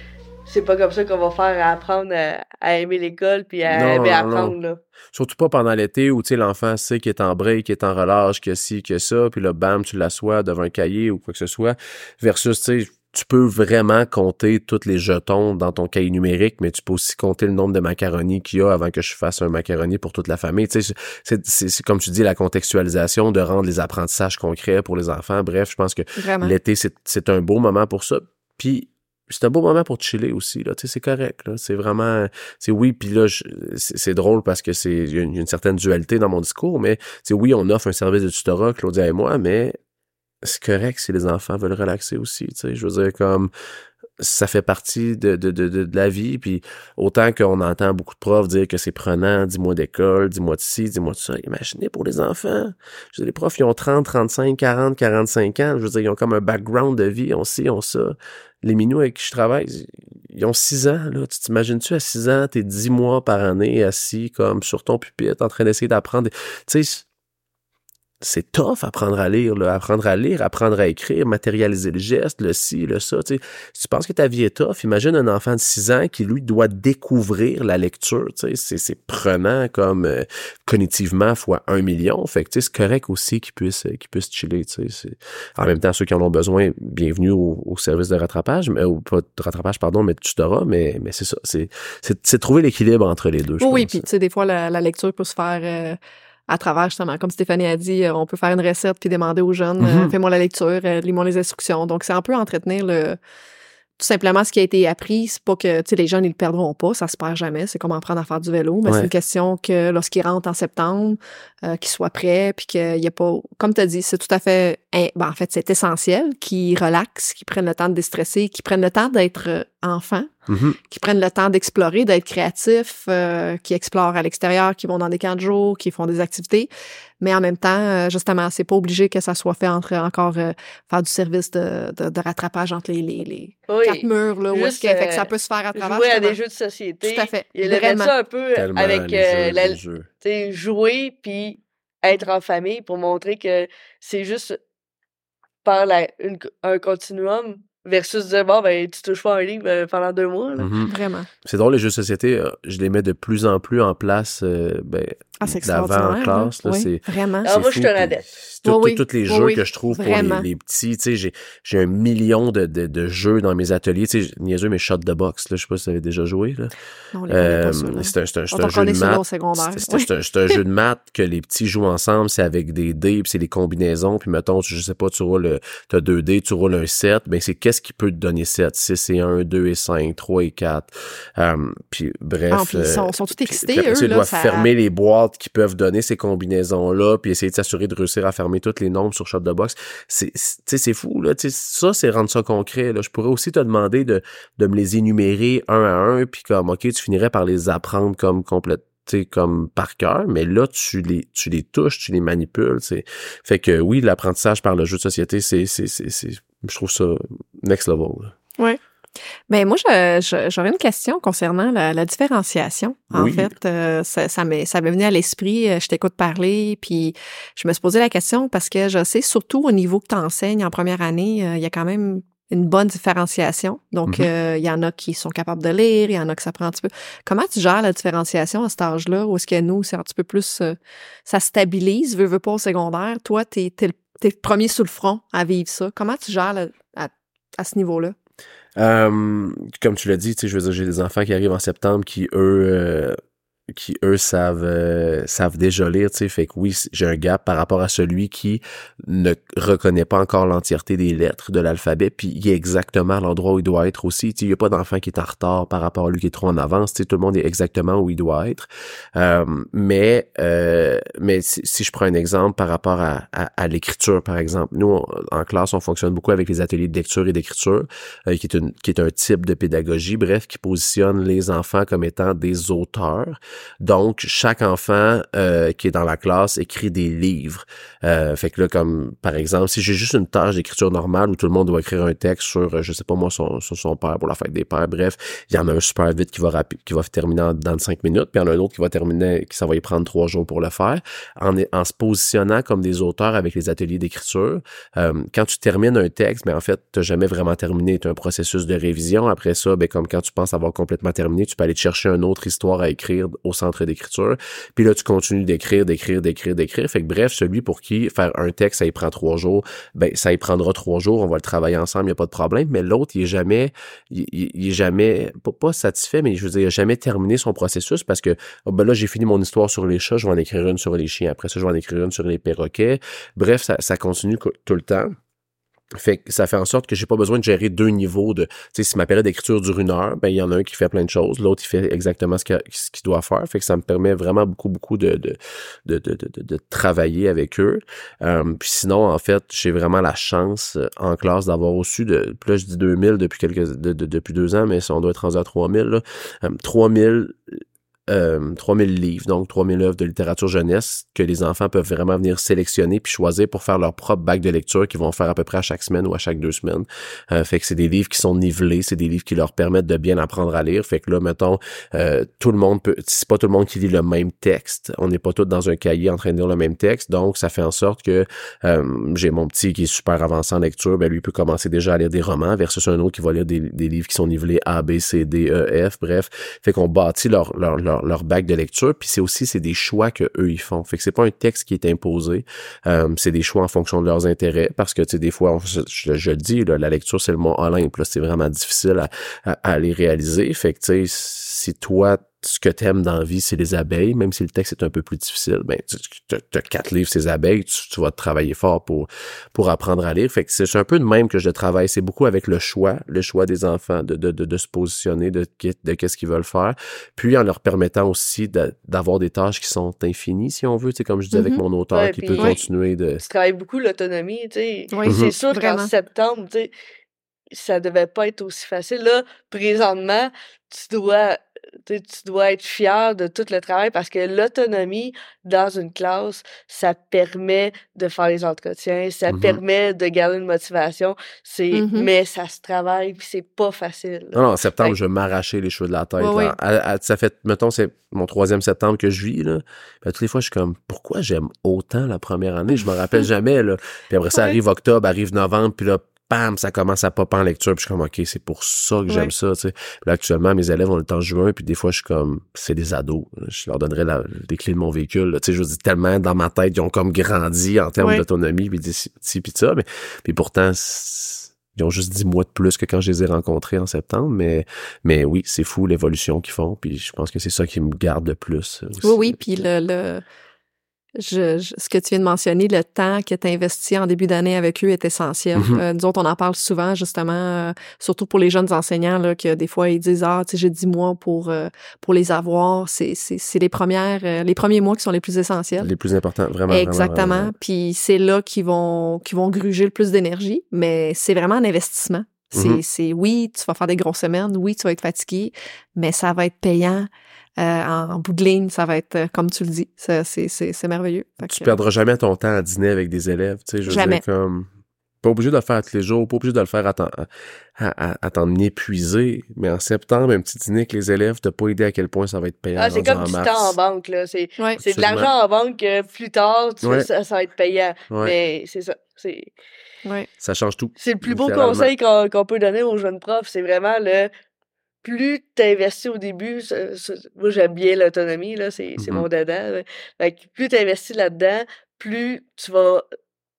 c'est pas comme ça qu'on va faire apprendre à, à aimer l'école puis à Non, aimer apprendre là. Surtout pas pendant l'été où tu sais l'enfant sait qu'il est en break, qu'il est en relâche, que ci, que ça, puis là, bam, tu l'assois devant un cahier ou quoi que ce soit. Versus, tu sais, tu peux vraiment compter tous les jetons dans ton cahier numérique, mais tu peux aussi compter le nombre de macaronis qu'il y a avant que je fasse un macaroni pour toute la famille. Tu sais, c'est, comme tu dis, la contextualisation, de rendre les apprentissages concrets pour les enfants. Bref, je pense que l'été, c'est, c'est un beau moment pour ça. Puis c'est un beau moment pour chiller aussi là tu sais c'est correct là c'est vraiment c'est oui puis là c'est drôle parce que c'est il y, a une certaine dualité dans mon discours mais c'est oui on offre un service de tutorat Claudia et moi mais c'est correct si les enfants veulent relaxer aussi, tu sais. Je veux dire, comme, ça fait partie de, de, de, de, la vie. Puis autant qu'on entend beaucoup de profs dire que c'est prenant, dis-moi d'école, dis-moi de ci, dis-moi de ça. Imaginez pour les enfants. Je veux les profs, ils ont 30, 35, 40, 45 ans. Je veux dire, ils ont comme un background de vie, on sait, on ça. Les minous avec qui je travaille, ils ont 6 ans. Là. Tu t'imagines-tu à 6 ans, t'es 10 mois par année assis comme sur ton pupitre en train d'essayer d'apprendre. Tu sais, c'est tough apprendre à lire, là. apprendre à lire, apprendre à écrire, matérialiser le geste, le ci, le ça. Tu Si tu penses que ta vie est tough, imagine un enfant de 6 ans qui, lui, doit découvrir la lecture. C'est, c'est prenant comme euh, cognitivement fois un million. Fait que c'est correct aussi qu'il puisse, qu'il puisse chiller. En même temps, ceux qui en ont besoin, bienvenue au, service de rattrapage, mais ou pas de rattrapage, pardon, mais de tutorat, mais, mais c'est ça. C'est, c'est, trouver l'équilibre entre les deux. oui, puis tu sais, des fois, la, lecture peut se faire. Euh, à travers justement, comme Stéphanie a dit, euh, on peut faire une recette puis demander aux jeunes, euh, mm-hmm. fais-moi la lecture, euh, lis-moi les instructions. Donc c'est un peu entretenir le tout simplement ce qui a été appris, c'est pas que tu sais les jeunes ils le perdront pas, ça se perd jamais, c'est comme apprendre à faire du vélo, mais c'est une question que lorsqu'ils rentrent en septembre, qu'ils soient prêts puis qu'il y a pas comme tu as dit, c'est tout à fait ben, en fait, c'est essentiel qu'ils relaxent, qu'ils prennent le temps de déstresser, qu'ils prennent le temps d'être Mm-hmm. qui prennent le temps d'explorer, d'être créatifs, euh, qui explorent à l'extérieur, qui vont dans des camps de jour, qui font des activités. Mais en même temps, euh, justement, c'est pas obligé que ça soit fait entre encore euh, faire du service de, de, rattrapage entre les, les, les quatre murs là, où est-ce que, fait que ça peut se faire à travers. Jouer à des jeux de société. Tout à fait. Il a ça un peu avec la, jouer puis être en famille pour montrer que c'est juste par la, un continuum versus dire bon ben tu touches pas un livre euh, pendant deux mois mm-hmm. vraiment. C'est drôle les jeux de société euh, je les mets de plus en plus en place euh, ben, ah, d'avant en classe là, c'est vraiment. alors moi je adepte. Tous les jeux que je trouve pour les, petits tu sais j'ai un million de, de, de, jeux dans mes ateliers tu sais niaiseux mes shots de box là je sais pas si vous avez déjà joué là. C'est un, un, un jeu de maths. c'est un, jeu de maths que les petits jouent ensemble c'est avec des dés puis c'est des combinaisons puis mettons je sais pas tu roules t'as deux dés tu roules un 7 ben c'est qu'est-ce qui peut te donner 7, 6 et 1, 2 et 5, 3 et 4. Euh, puis bref. Ah, puis ils sont, sont tous excités, eux. Ils doivent fermer les boîtes qui peuvent donner ces combinaisons-là, puis essayer de s'assurer de réussir à fermer toutes les nombres sur Shot de Box. C'est, c'est fou, là. ça, c'est rendre ça concret. Là. Je pourrais aussi te demander de, de me les énumérer un à un, puis comme, OK, tu finirais par les apprendre comme complètement comme par cœur, mais là, tu les, tu les touches, tu les manipules. Fait que oui, l'apprentissage par le jeu de société, c'est, je trouve ça next level. Oui. Mais moi, j'aurais une question concernant la, différenciation. En fait, euh, ça, ça m'est venu à l'esprit, euh, je t'écoute parler, puis je me suis posé la question parce que je sais, surtout au niveau que tu enseignes en première année, euh, il y a quand même une bonne différenciation. Donc, mm-hmm. il y en a qui sont capables de lire, il y en a que ça prend un petit peu. Comment tu gères la différenciation à cet âge-là, ou est-ce que nous, c'est un petit peu plus... ça stabilise, veux, veux pas au secondaire? Toi, t'es es, le premier sous le front à vivre ça? Comment tu gères à, à ce niveau-là? Euh, comme tu l'as dit, je veux dire, j'ai des enfants qui arrivent en septembre qui, eux, euh, qui eux savent euh, savent déjà lire, tu sais, fait que oui, j'ai un gap par rapport à celui qui ne reconnaît pas encore l'entièreté des lettres de l'alphabet, puis il est exactement à l'endroit où il doit être aussi, tu sais, il y a pas d'enfant qui est en retard par rapport à lui qui est trop en avance, tu sais, tout le monde est exactement où il doit être. Euh, mais euh, mais si, je prends un exemple par rapport à, à, l'écriture par exemple, nous en classe on fonctionne beaucoup avec les ateliers de lecture et d'écriture, qui est une qui est un type de pédagogie, bref, qui positionne les enfants comme étant des auteurs. Donc, chaque enfant euh, qui est dans la classe écrit des livres. Euh, fait que là, comme par exemple, si j'ai juste une tâche d'écriture normale où tout le monde doit écrire un texte sur, euh, je sais pas moi, son, sur son père pour la fête des pères, bref, il y en a un super vite qui va rapide, qui va terminer dans cinq minutes, puis il y en a un autre qui va terminer, qui ça va y prendre trois jours pour le faire. En, en se positionnant comme des auteurs avec les ateliers d'écriture, quand tu termines un texte, mais en fait, tu jamais vraiment terminé, tu un processus de révision. Après ça, ben, comme quand tu penses avoir complètement terminé, tu peux aller te chercher une autre histoire à écrire au centre d'écriture. Puis là, tu continues d'écrire, d'écrire, d'écrire, d'écrire. Fait que bref, celui pour qui faire un texte, ça y prend trois jours, ben ça y prendra trois jours, on va le travailler ensemble, il n'y a pas de problème. Mais l'autre, il est jamais, il, est jamais, pas, satisfait, mais je veux dire, il a jamais terminé son processus parce que oh, ben là, j'ai fini mon histoire sur les chats, je vais en écrire une sur les chiens. Après ça, je vais en écrire une sur les perroquets. Bref, ça continue tout le temps. Fait que ça fait en sorte que j'ai pas besoin de gérer deux niveaux de, tu sais, si ma période d'écriture dure une heure, ben il y en a un qui fait plein de choses, l'autre il fait exactement ce qu'il doit faire. Fait que ça me permet vraiment beaucoup beaucoup de de de de, de, travailler avec eux. Euh, puis sinon en fait j'ai vraiment la chance euh, en classe d'avoir reçu de, plus là je dis 2000 depuis quelques de, depuis deux ans, mais on doit être rendu à 3000 là, 3000 euh, 3000 livres, donc 3000 œuvres de littérature jeunesse que les enfants peuvent vraiment venir sélectionner puis choisir pour faire leur propre bac de lecture qu'ils vont faire à peu près à chaque semaine ou à chaque deux semaines. Euh, fait que c'est des livres qui sont nivelés, c'est des livres qui leur permettent de bien apprendre à lire. Fait que là, mettons, euh, tout le monde peut, c'est pas tout le monde qui lit le même texte. On n'est pas tous dans un cahier en train de lire le même texte, donc ça fait en sorte que euh, j'ai mon petit qui est super avancé en lecture, ben lui peut commencer déjà à lire des romans versus un autre qui va lire des, des livres qui sont nivelés A, B, C, D, E, F, bref. Fait qu'on bâtit leur, leur, leur leur, bac de lecture, puis c'est aussi c'est des choix que eux ils font. Fait que c'est pas un texte qui est imposé, euh, c'est des choix en fonction de leurs intérêts, parce que tu sais des fois, je, je, dis là, la lecture c'est le mot Olympe, là c'est vraiment difficile à, à, à, les réaliser. Fait que tu sais si toi ce que t'aimes dans la vie, c'est les abeilles, même si le texte est un peu plus difficile, ben, tu as quatre livres, ces abeilles, tu, vas travailler fort pour, pour apprendre à lire. Fait que c'est un peu de même que je travaille. C'est beaucoup avec le choix, le choix des enfants, de, de, de, se positionner, de, de qu'est-ce qu'ils veulent faire. Puis en leur permettant aussi d'avoir des tâches qui sont infinies, si on veut, tu comme je disais avec mm-hmm. mon auteur, qui peut continuer de. Tu travailles beaucoup l'autonomie, tu sais. Oui, c'est sûr qu'en septembre, tu sais, ça devait pas être aussi facile. Là, présentement, tu dois tu dois être fier de tout le travail parce que l'autonomie dans une classe, ça permet de faire les entretiens, ça mmh permet de garder une motivation. C'est, mmh mais ça se travaille puis c'est pas facile. Non, en septembre, je vais m'arracher les cheveux de la tête. ça fait, mettons, c'est mon troisième septembre que je vis, là. Ben, toutes les fois, je suis comme, pourquoi j'aime autant la première année? Je me rappelle jamais, là. Puis après ça arrive octobre, arrive novembre, puis là, bam, ça commence à popper en lecture, puis je suis comme, OK, c'est pour ça que j'aime ça, tu sais. Là, actuellement, mes élèves, ont le temps juin, puis des fois, je suis comme, c'est des ados. Je leur donnerais la, les clés de mon véhicule, tu sais, je vous dis tellement dans ma tête, ils ont comme grandi en termes d'autonomie, puis ci, puis ça, mais puis pourtant, ils ont juste dix mois de plus que quand je les ai rencontrés en septembre, mais, mais oui, c'est fou l'évolution qu'ils font, puis je pense que c'est ça qui me garde le plus. Oui, oui, puis le, le je, ce que tu viens de mentionner, le temps que tu investi en début d'année avec eux est essentiel. Mm-hmm. euh, nous autres, on en parle souvent, justement, euh, surtout pour les jeunes enseignants, là, que des fois, ils disent, ah, tu sais, j'ai dix mois pour, euh, pour les avoir. C'est, les premières, euh, les premiers mois qui sont les plus essentiels. Les plus importants, vraiment. Exactement. Puis c'est là qu'ils vont, qu'ils vont gruger le plus d'énergie, mais c'est vraiment un investissement. C'est, c'est, oui, tu vas faire des grosses semaines, oui, tu vas être fatigué, mais ça va être payant euh, en bout de ligne, ça va être, euh, comme tu le dis, c'est merveilleux. tu perdras jamais ton temps à dîner avec des élèves, tu sais, je jamais. Veux dire, comme, pas obligé de le faire tous les jours, pas obligé de le faire à t'en, à, t'en épuiser, mais en septembre, un petit dîner avec les élèves, t'as pas idée à quel point ça va être payant. Ah, c'est comme du temps en banque, là. C'est, c'est de l'argent en banque que plus tard, tu ça, va être payant. Mais c'est ça. C'est... Ouais. Ça change tout. C'est le plus beau conseil qu'on, qu'on peut donner aux jeunes profs. C'est vraiment le plus tu investis au début, moi j'aime bien l'autonomie, là, c'est, mmh mon dada. plus tu investis là-dedans, plus tu vas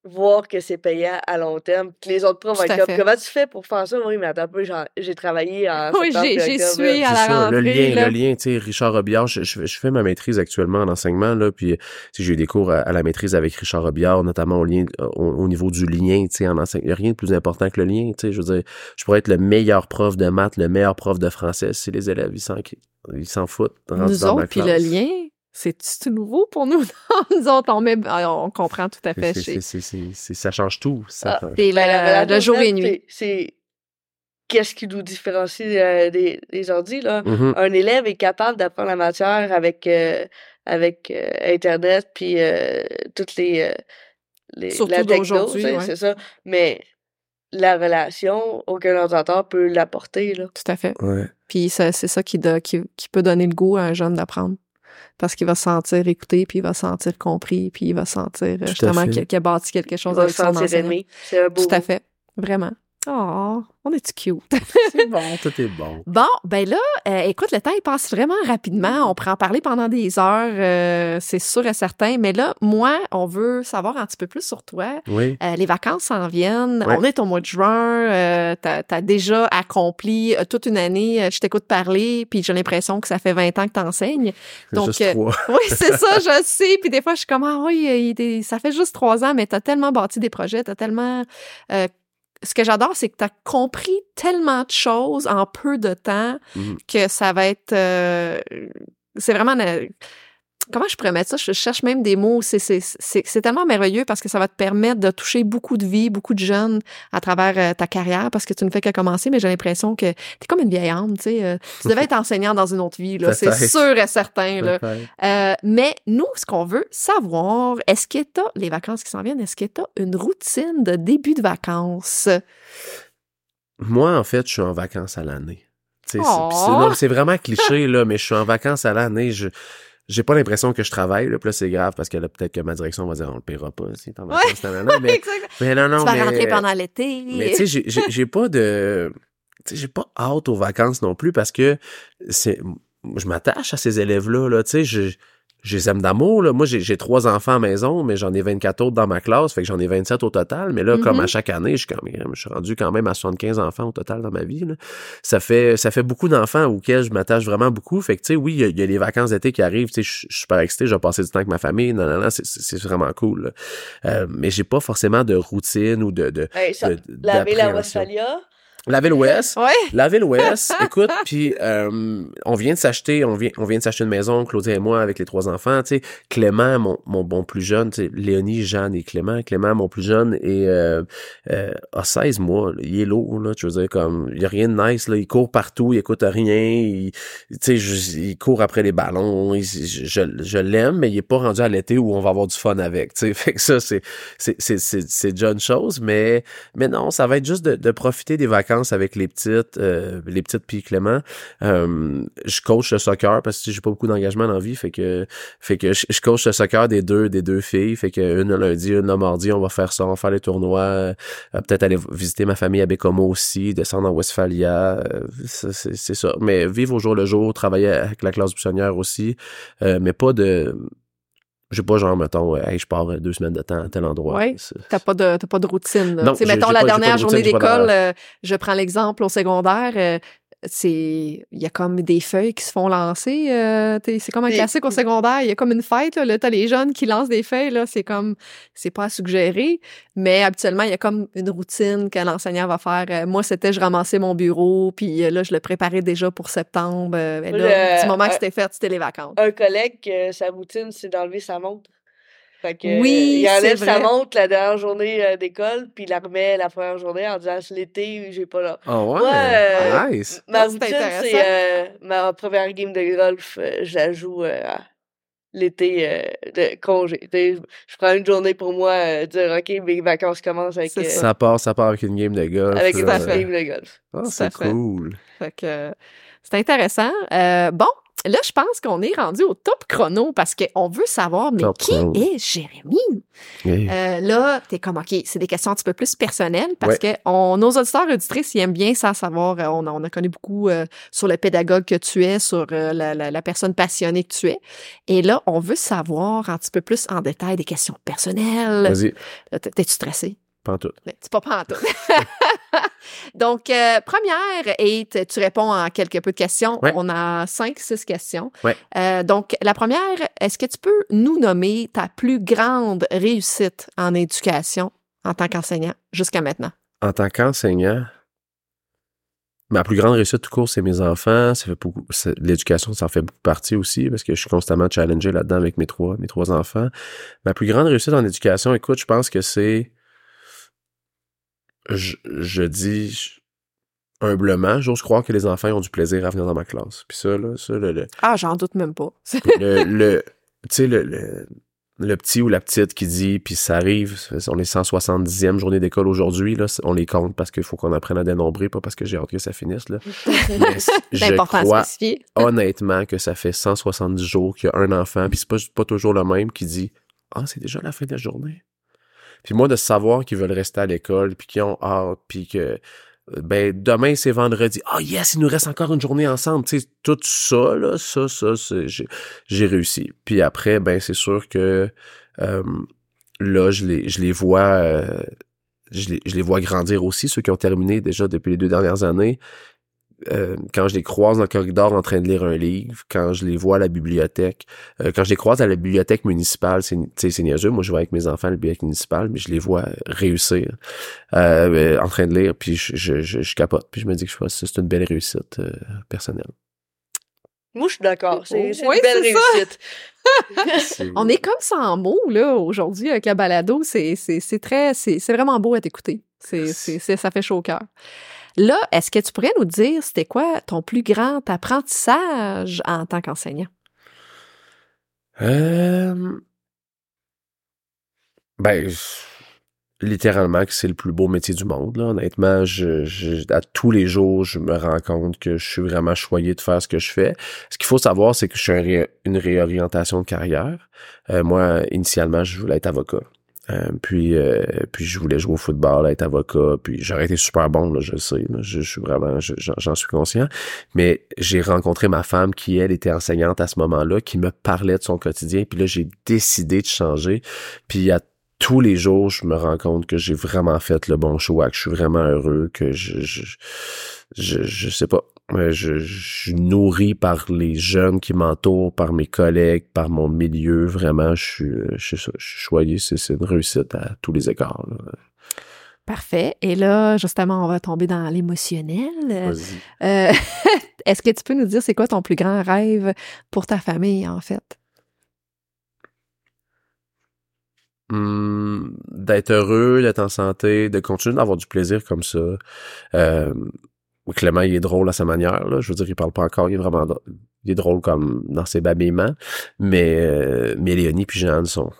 voir que c'est payant à long terme. Que les autres profs vont être comme, comment tu fais pour faire ça? Oui, mais attends un peu, j'ai travaillé en Oui, j'ai, suivi à la rentrée, Le lien, le lien, tu sais, Richard Robillard, je, je, fais ma maîtrise actuellement en enseignement, là, puis j'ai eu des cours à, la maîtrise avec Richard Robillard, notamment au, lien, au, niveau du lien, tu sais, en enseignement. Il n'y a rien de plus important que le lien, tu sais, je veux dire, je pourrais être le meilleur prof de maths, le meilleur prof de français si les élèves, ils s'en, ils s'en foutent. Nous autres, puis le lien, c'est nouveau pour nous? nous autres, on, met, ah, on comprend tout à fait. C'est, c'est, ça change tout. Ça ah, ben, jour et nuit. C'est qu'est-ce qui nous différencie euh, des, des ordi. Là? Mm-hmm. Un élève est capable d'apprendre la matière avec, euh, avec euh, Internet puis toutes les, les Surtout la techno, c'est ça. Mais la relation, aucun ordinateur peut l'apporter. Tout à fait. Puis c'est ça qui, qui, qui peut donner le goût à un jeune d'apprendre parce qu'il va se sentir écouté, puis il va se sentir compris, puis il va sentir justement qu'il a bâti quelque chose avec son enseignant. C'est un beau Tout à fait, vraiment. Oh, on est cute? C'est bon, tout est bon. Bon, ben là, euh, écoute, le temps il passe vraiment rapidement. On pourrait en parler pendant des heures, euh, c'est sûr et certain. Mais là, moi, on veut savoir un petit peu plus sur toi. Oui. Euh, les vacances s'en viennent. On est au mois de juin. t'as as déjà accompli toute une année. Je t'écoute parler, puis j'ai l'impression que ça fait 20 ans que t'enseignes. Donc, juste trois. oui, c'est ça, je sais. Puis des fois, je suis comme ah oui, ça fait juste trois ans, mais t'as tellement bâti des projets, t'as tellement ce que j'adore, c'est que tu as compris tellement de choses en peu de temps Mhm. que ça va être... euh, c'est vraiment... une- Comment je pourrais mettre ça? Je cherche même des mots. C'est, c'est, c'est, c'est tellement merveilleux parce que ça va te permettre de toucher beaucoup de vies, beaucoup de jeunes à travers euh, ta carrière parce que tu ne fais que commencer, mais j'ai l'impression que t'es comme une vieille âme, tu sais. euh, tu devais être enseignant dans une autre vie, là. C'est sûr et certain, là. Euh, mais nous, ce qu'on veut savoir, est-ce que t'as, les vacances qui s'en viennent, est-ce que t'as une routine de début de vacances? Moi, en fait, je suis en vacances à l'année. Tu Oh! c'est vraiment cliché, là, mais je suis en vacances à l'année. Je j'ai pas l'impression que je travaille. Là, puis là, c'est grave parce que là, peut-être que ma direction va dire on le paiera pas si t'es en vacances à l'année. Mais, mais non, non, tu vas mais, rentrer pendant l'été. mais tu sais, j'ai- pas de. Tu sais, j'ai pas hâte aux vacances non plus parce que c'est. Je m'attache à ces élèves-là, là. Tu sais, je. Les aime d'amour, là. Moi, j'ai j'ai trois enfants à maison, mais j'en ai 24 autres dans ma classe, fait que j'en ai 27 au total. Mais là, comme Mhm. à chaque année, je suis, quand même, je suis rendu quand même à 75 enfants au total dans ma vie, là. Ça fait, ça fait beaucoup d'enfants auxquels je m'attache vraiment beaucoup. Fait que, tu sais, oui, il y a- il y, a les vacances d'été qui arrivent, tu sais, je je suis super excité, je vais passer du temps avec ma famille, non, non, non, c'est- vraiment cool. Euh, mais j'ai pas forcément de routine ou de, de, Hey, ça, de- laver la. Westphalia. La ville ouest, Ouais. la ville ouest, écoute, puis euh, on vient de s'acheter, on vient, on vient de s'acheter une maison, Claudia et moi, avec les trois enfants, tu sais, Clément, mon, mon bon plus jeune, tu sais, Léonie, Jeanne et Clément, Clément, mon plus jeune, et euh, euh, a 16 mois, il est lourd, là, tu veux dire, comme, il y a rien de nice, là, il court partout, il écoute rien, il, tu sais, je- il court après les ballons, il- je, je, je l'aime, mais il est pas rendu à l'été où on va avoir du fun avec, tu sais, fait que ça, c'est, c'est, c'est, c'est, c'est déjà une chose, mais, mais non, ça va être juste de, de profiter des vacances avec les petites, euh, les petites puis Clément. Euh, je coach le soccer parce que j'ai pas beaucoup d'engagement dans la vie, fait que, fait que je, coach le soccer des deux, des deux filles, fait que une le lundi, une le mardi, on va faire ça, on va faire les tournois, euh, peut-être aller visiter ma famille à Bécomo aussi, descendre en Westphalia, euh, c'est ça. Mais vivre au jour le jour, travailler avec la classe buissonnière aussi, mais pas de, j'ai pas genre mettons, euh, hey, je pars euh, deux semaines de temps à tel endroit. C'est- T'as pas de, t'as pas de routine. là. Non, mettons la pas- dernière routine, journée d'école, euh, je prends l'exemple au secondaire, euh, c'est, il y a comme des feuilles qui se font lancer. euh, c'est comme un classique au secondaire. Il y a comme une fête, là, là t'as les jeunes qui lancent des feuilles, là, c'est comme, c'est pas à suggérer, mais habituellement, il y a comme une routine que l'enseignant va faire. Euh, moi, c'était, je ramassais mon bureau, puis euh, là, je le préparais déjà pour septembre. Euh, ben là, Le- du moment que c'était fait, c'était les vacances. Un collègue, sa routine, c'est d'enlever sa montre. Fait que, Oui, il enlève c'est sa montre la dernière journée euh, d'école, puis il la remet la première journée en disant c'est l'été, j'ai pas là. Ah ouais? Ouais, nice. Ma Ah, c'est routine, intéressant. c'est euh, ma première game de golf, euh, je la joue euh, à l'été euh, de congé. Je prends une journée pour moi, euh, dire OK, mes vacances commencent avec, euh, Ça part, ça part avec une game de golf. avec une game de golf. Ah, à c'est cool. Fait que euh, c'est intéressant. Euh, bon, là, je pense qu'on est rendu au top chrono parce qu'on veut savoir, mais Top qui chrono. est Jérémy? Yeah. Euh, là, t'es comme, OK, c'est des questions un petit peu plus personnelles parce que on, nos auditeurs et auditrices, ils aiment bien ça savoir. Euh, On, a- on a connu beaucoup euh, sur le pédagogue que tu es, sur euh, la, la- la personne passionnée que tu es. Et là, on veut savoir un petit peu plus en détail des questions personnelles. Vas-y, T'es-tu stressé? Pas en tout. Mais C'est pas pantoute. Donc, euh, première, et t- tu réponds en quelques peu de questions. Ouais. On a cinq, six questions. Ouais. Euh, donc, la première, est-ce que tu peux nous nommer ta plus grande réussite en éducation en tant qu'enseignant jusqu'à maintenant? En tant qu'enseignant, ma plus grande réussite tout court, c'est mes enfants. Ça fait beaucoup, c'est- l'éducation, ça en fait beaucoup partie aussi parce que je suis constamment challengé là-dedans avec mes trois, mes trois enfants. Ma plus grande réussite en éducation, écoute, je pense que c'est, je, je dis je- humblement, j'ose croire que les enfants ont du plaisir à venir dans ma classe. Puis ça, là, ça, le, Ah, j'en doute même pas. le, le tu sais, le, le, le petit ou la petite qui dit, puis ça arrive, on est 170e journée d'école aujourd'hui, là, on les compte parce qu'il faut qu'on apprenne à dénombrer, pas parce que j'ai hâte que ça finisse, là. Mais C'est je important à crois spécifier. honnêtement que ça fait 170 jours qu'il y a un enfant, puis c'est pas, pas toujours le même qui dit « Ah, c'est déjà la fin de la journée. » Puis moi, de savoir qu'ils veulent rester à l'école, puis qu'ils ont hâte, puis que ben demain c'est vendredi. Ah yes, il nous reste encore une journée ensemble. Tu tout ça, là, ça, ça, j'ai réussi. Puis après, ben c'est sûr que euh, là, je les, je les vois, euh, je les, je les vois grandir aussi, ceux qui ont terminé déjà depuis les deux dernières années. Euh, quand je les croise dans le corridor en train de lire un livre, quand je les vois à la bibliothèque, euh, quand je les croise à la bibliothèque municipale, c'est c'est niaiseux. Moi, je vais avec mes enfants à la bibliothèque municipale, mais je les vois réussir euh, en train de lire, puis je, je, je, capote, puis je me dis que je c'est une belle réussite personnelle. Moi, je suis d'accord. C'est une belle réussite. On est comme sans mots, là, aujourd'hui, avec la balado. C'est très, c'est vraiment beau à t'écouter. C'est, ça fait chaud au cœur. Là, est-ce que tu pourrais nous dire c'était quoi ton plus grand apprentissage en tant qu'enseignant? Euh... Ben, littéralement que c'est le plus beau métier du monde. Honnêtement, à tous les jours, je me rends compte que je suis vraiment choyé de faire ce que je fais. Ce qu'il faut savoir, c'est que je suis une réorientation de carrière. Euh, moi, initialement, je voulais être avocat. Euh, puis, euh, puis je voulais jouer au football, être avocat, puis j'aurais été super bon, là, je sais, je, suis vraiment, j'en suis conscient. Mais j'ai rencontré ma femme qui, elle, était enseignante à ce moment-là, qui me parlait de son quotidien, puis là, j'ai décidé de changer. Puis a tous les jours, je me rends compte que j'ai vraiment fait le bon choix, que je suis vraiment heureux, que je, je, je, je sais pas, je, je suis nourri par les jeunes qui m'entourent, par mes collègues, par mon milieu. Vraiment, je suis, je, suis choyé. C'est une réussite à tous les écarts. Parfait. Et là, justement, on va tomber dans l'émotionnel. Euh, Est-ce que tu peux nous dire c'est quoi ton plus grand rêve pour ta famille, en fait? Hmm, d'être heureux, d'être en santé, de continuer d'avoir du plaisir comme ça. Euh, Clément, il est drôle à sa manière. Là. Je veux dire, il parle pas encore. Il est vraiment il est drôle comme dans ses babillements. Mais, euh, mais Léonie puis Jeanne sont...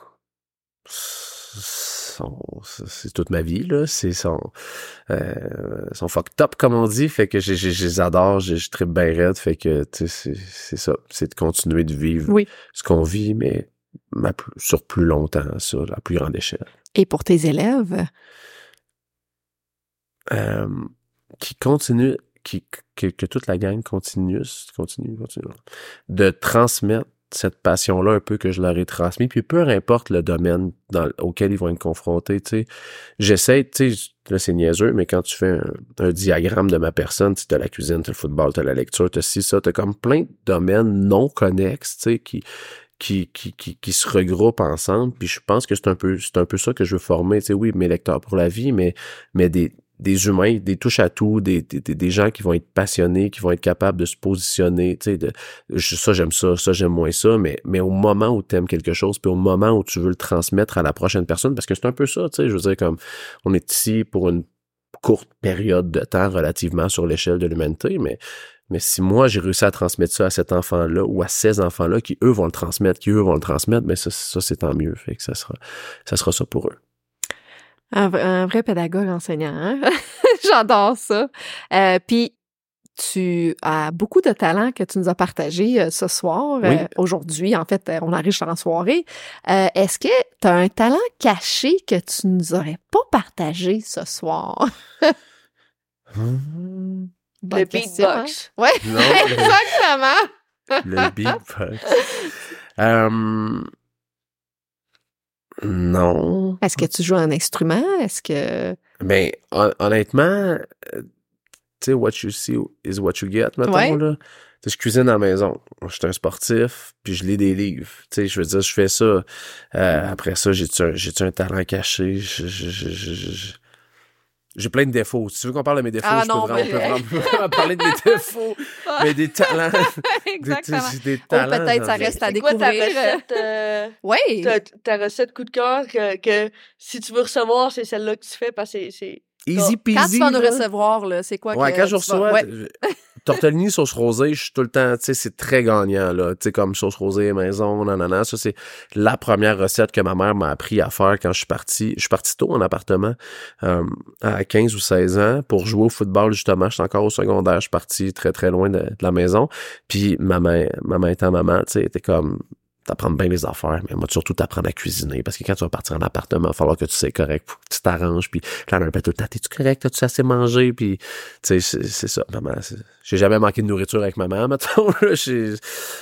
sont c'est toute ma vie, là. C'est son... Euh, son fucked up, comme on dit. Fait que je les adore. Je, je tripe bien raide. Fait que, c'est ça. C'est de continuer de vivre ce qu'on vit, mais sur plus longtemps, ça, à plus grande échelle. Et pour tes élèves? Euh, qui continuent, qui, que, toute la gang continue, continue, continue, de transmettre cette passion-là un peu que je leur ai transmis, puis peu importe le domaine dans, auquel ils vont être confrontés, tu sais, j'essaie, tu sais, là c'est niaiseux, mais quand tu fais un, diagramme de ma personne, tu as la cuisine, tu le football, tu la lecture, tu as ci, ça, tu comme plein de domaines non connexes, tu sais, qui, qui, qui, qui, qui, se regroupent ensemble. Puis je pense que c'est un peu c'est un peu ça que je veux former. Tu sais, oui, mes lecteurs pour la vie, mais, mais des, des humains, des touches à tout, des, des, gens qui vont être passionnés, qui vont être capables de se positionner. Tu sais, de, ça j'aime ça, ça j'aime moins ça, mais, mais au moment où tu aimes quelque chose, puis au moment où tu veux le transmettre à la prochaine personne, parce que c'est un peu ça, tu sais, je veux dire, comme on est ici pour une courte période de temps relativement sur l'échelle de l'humanité, mais mais si moi, j'ai réussi à transmettre ça à cet enfant-là ou à ces enfants-là qui, eux, vont le transmettre, qui, eux, vont le transmettre, mais ça, ça c'est tant mieux. Fait que ça sera, ça sera ça pour eux. Un, vrai pédagogue enseignant, hein? J'adore ça. Euh, puis, tu as beaucoup de talents que tu nous as partagé euh, ce soir, euh, aujourd'hui. En fait, on arrive la soirée. Est-ce que tu as un talent caché que tu nous aurais pas partagé ce soir? Hum le beatbox. Hein? Ouais, exactement. le beatbox. Euh, non. Est-ce que tu joues un instrument? Est-ce que. Ben, honnêtement, euh, tu sais, what you see is what you get, mettons, là. je cuisine à la maison. Je suis un sportif, puis je lis des livres. Tu sais, je veux dire, je fais ça. Euh, après ça, j'ai-tu un, un, talent caché? je, je j'ai plein de défauts. Si tu veux qu'on parle de mes défauts, ah, je non, peux, vraiment, vraiment, parler de mes défauts, mais des talents. Exactement. Des, des talents. peut-être ça reste à découvrir. Quoi, ta recette, euh, oui. Ta, ta, recette coup de cœur que, que, si tu veux recevoir, c'est celle-là que tu fais parce que c'est Easy peasy. Quand tu vas nous recevoir, là, c'est quoi ouais, que quand je reçois, ouais. Tortellini sauce rosée, je suis tout le temps, tu sais, c'est très gagnant, là. Tu sais, comme sauce rosée maison, nanana. Ça, c'est la première recette que ma mère m'a appris à faire quand je suis parti. Je suis parti tôt en appartement, euh, à 15 ou 16 ans, pour jouer au football, justement. J'étais encore au secondaire. Je suis parti très, très loin de, la maison. Puis, maman, maman étant maman, tu sais, était comme, t'apprendre bien les affaires, mais moi, surtout t'apprendre à cuisiner. Parce que quand tu vas partir en appartement, il va falloir que tu sais correct, faut que tu t'arranges, puis là, le temps, t'es-tu correct, t'as-tu assez mangé, puis, tu sais, c'est ça. Maman, j'ai jamais manqué de nourriture avec maman, mettons,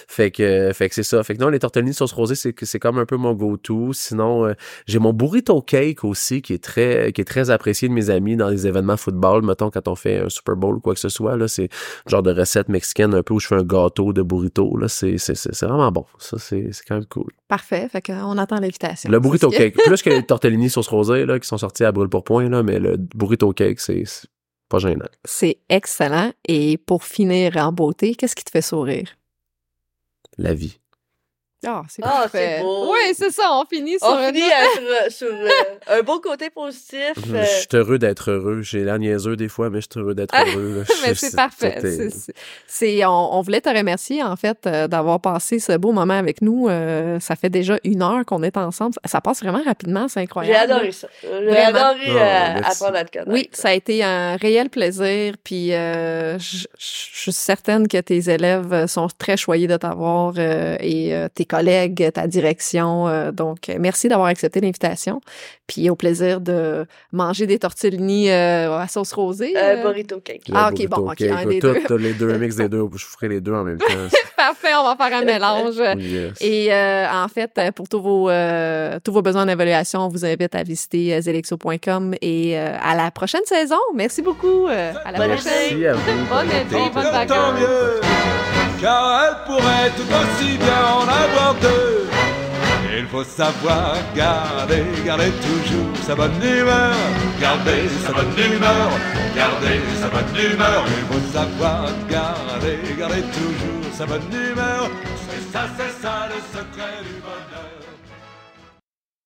Fait que, fait que c'est ça. Fait que non, les tortellini sauce rosée, c'est, c'est comme un peu mon go-to. Sinon, euh, j'ai mon burrito cake aussi, qui est très, qui est très apprécié de mes amis dans les événements football, mettons, quand on fait un Super Bowl ou quoi que ce soit, là. C'est genre de recette mexicaine un peu où je fais un gâteau de burrito, là. C'est, c'est, c'est vraiment bon. Ça, c'est, c'est quand même cool. Parfait. Fait qu'on attend l'invitation. Le burrito cake. Plus que les tortellini sauce rosée, là, qui sont sortis à brûle pour point, là, mais le burrito cake, c'est pas gênant. C'est excellent. Et pour finir en beauté, qu'est-ce qui te fait sourire? La vie. Ah, c'est Ah, parfait. c'est beau. Oui, c'est ça. On finit sur On une finit euh, sur, sur, euh, un beau côté positif. Je euh, suis heureux d'être heureux. J'ai l'air niaiseux des fois, mais je suis heureux d'être heureux. là. Mais c'est parfait. C'est- on, on voulait te remercier, en fait, euh, d'avoir passé ce beau moment avec nous. Euh, ça fait déjà une heure qu'on est ensemble. Ça passe vraiment rapidement, c'est J'ai incroyable. adoré ça. J'ai adoré Oh, euh, merci. apprendre à te connaître. Oui, ça a été un réel plaisir. Puis euh, je je suis certaine que tes élèves sont très choyés de t'avoir euh, et euh, tes collègues, ta direction. euh, donc, euh, merci d'avoir accepté l'invitation. Puis au plaisir de manger des tortellini euh, à sauce rosée. Euh, euh. burrito cake. Ah, ok, burrito bon, ok, un des tout, deux. les deux, un mix des deux. Je ferai les deux en même temps. Parfait, on va faire un mélange. Yes. Et euh, en fait, pour tous vos euh, tous vos besoins d'évaluation, on vous invite à visiter euh, zelexo.com et euh, à la prochaine saison. Merci beaucoup. euh, à la Bonne prochaine. Merci à vous. Bonne été, bonne vacances. Car elle pourrait tout aussi bien en avoir deux. Il faut savoir garder, garder toujours sa bonne humeur, garder sa bonne humeur, garder sa bonne humeur. Il faut savoir garder, garder toujours sa bonne humeur. C'est ça, c'est ça le secret.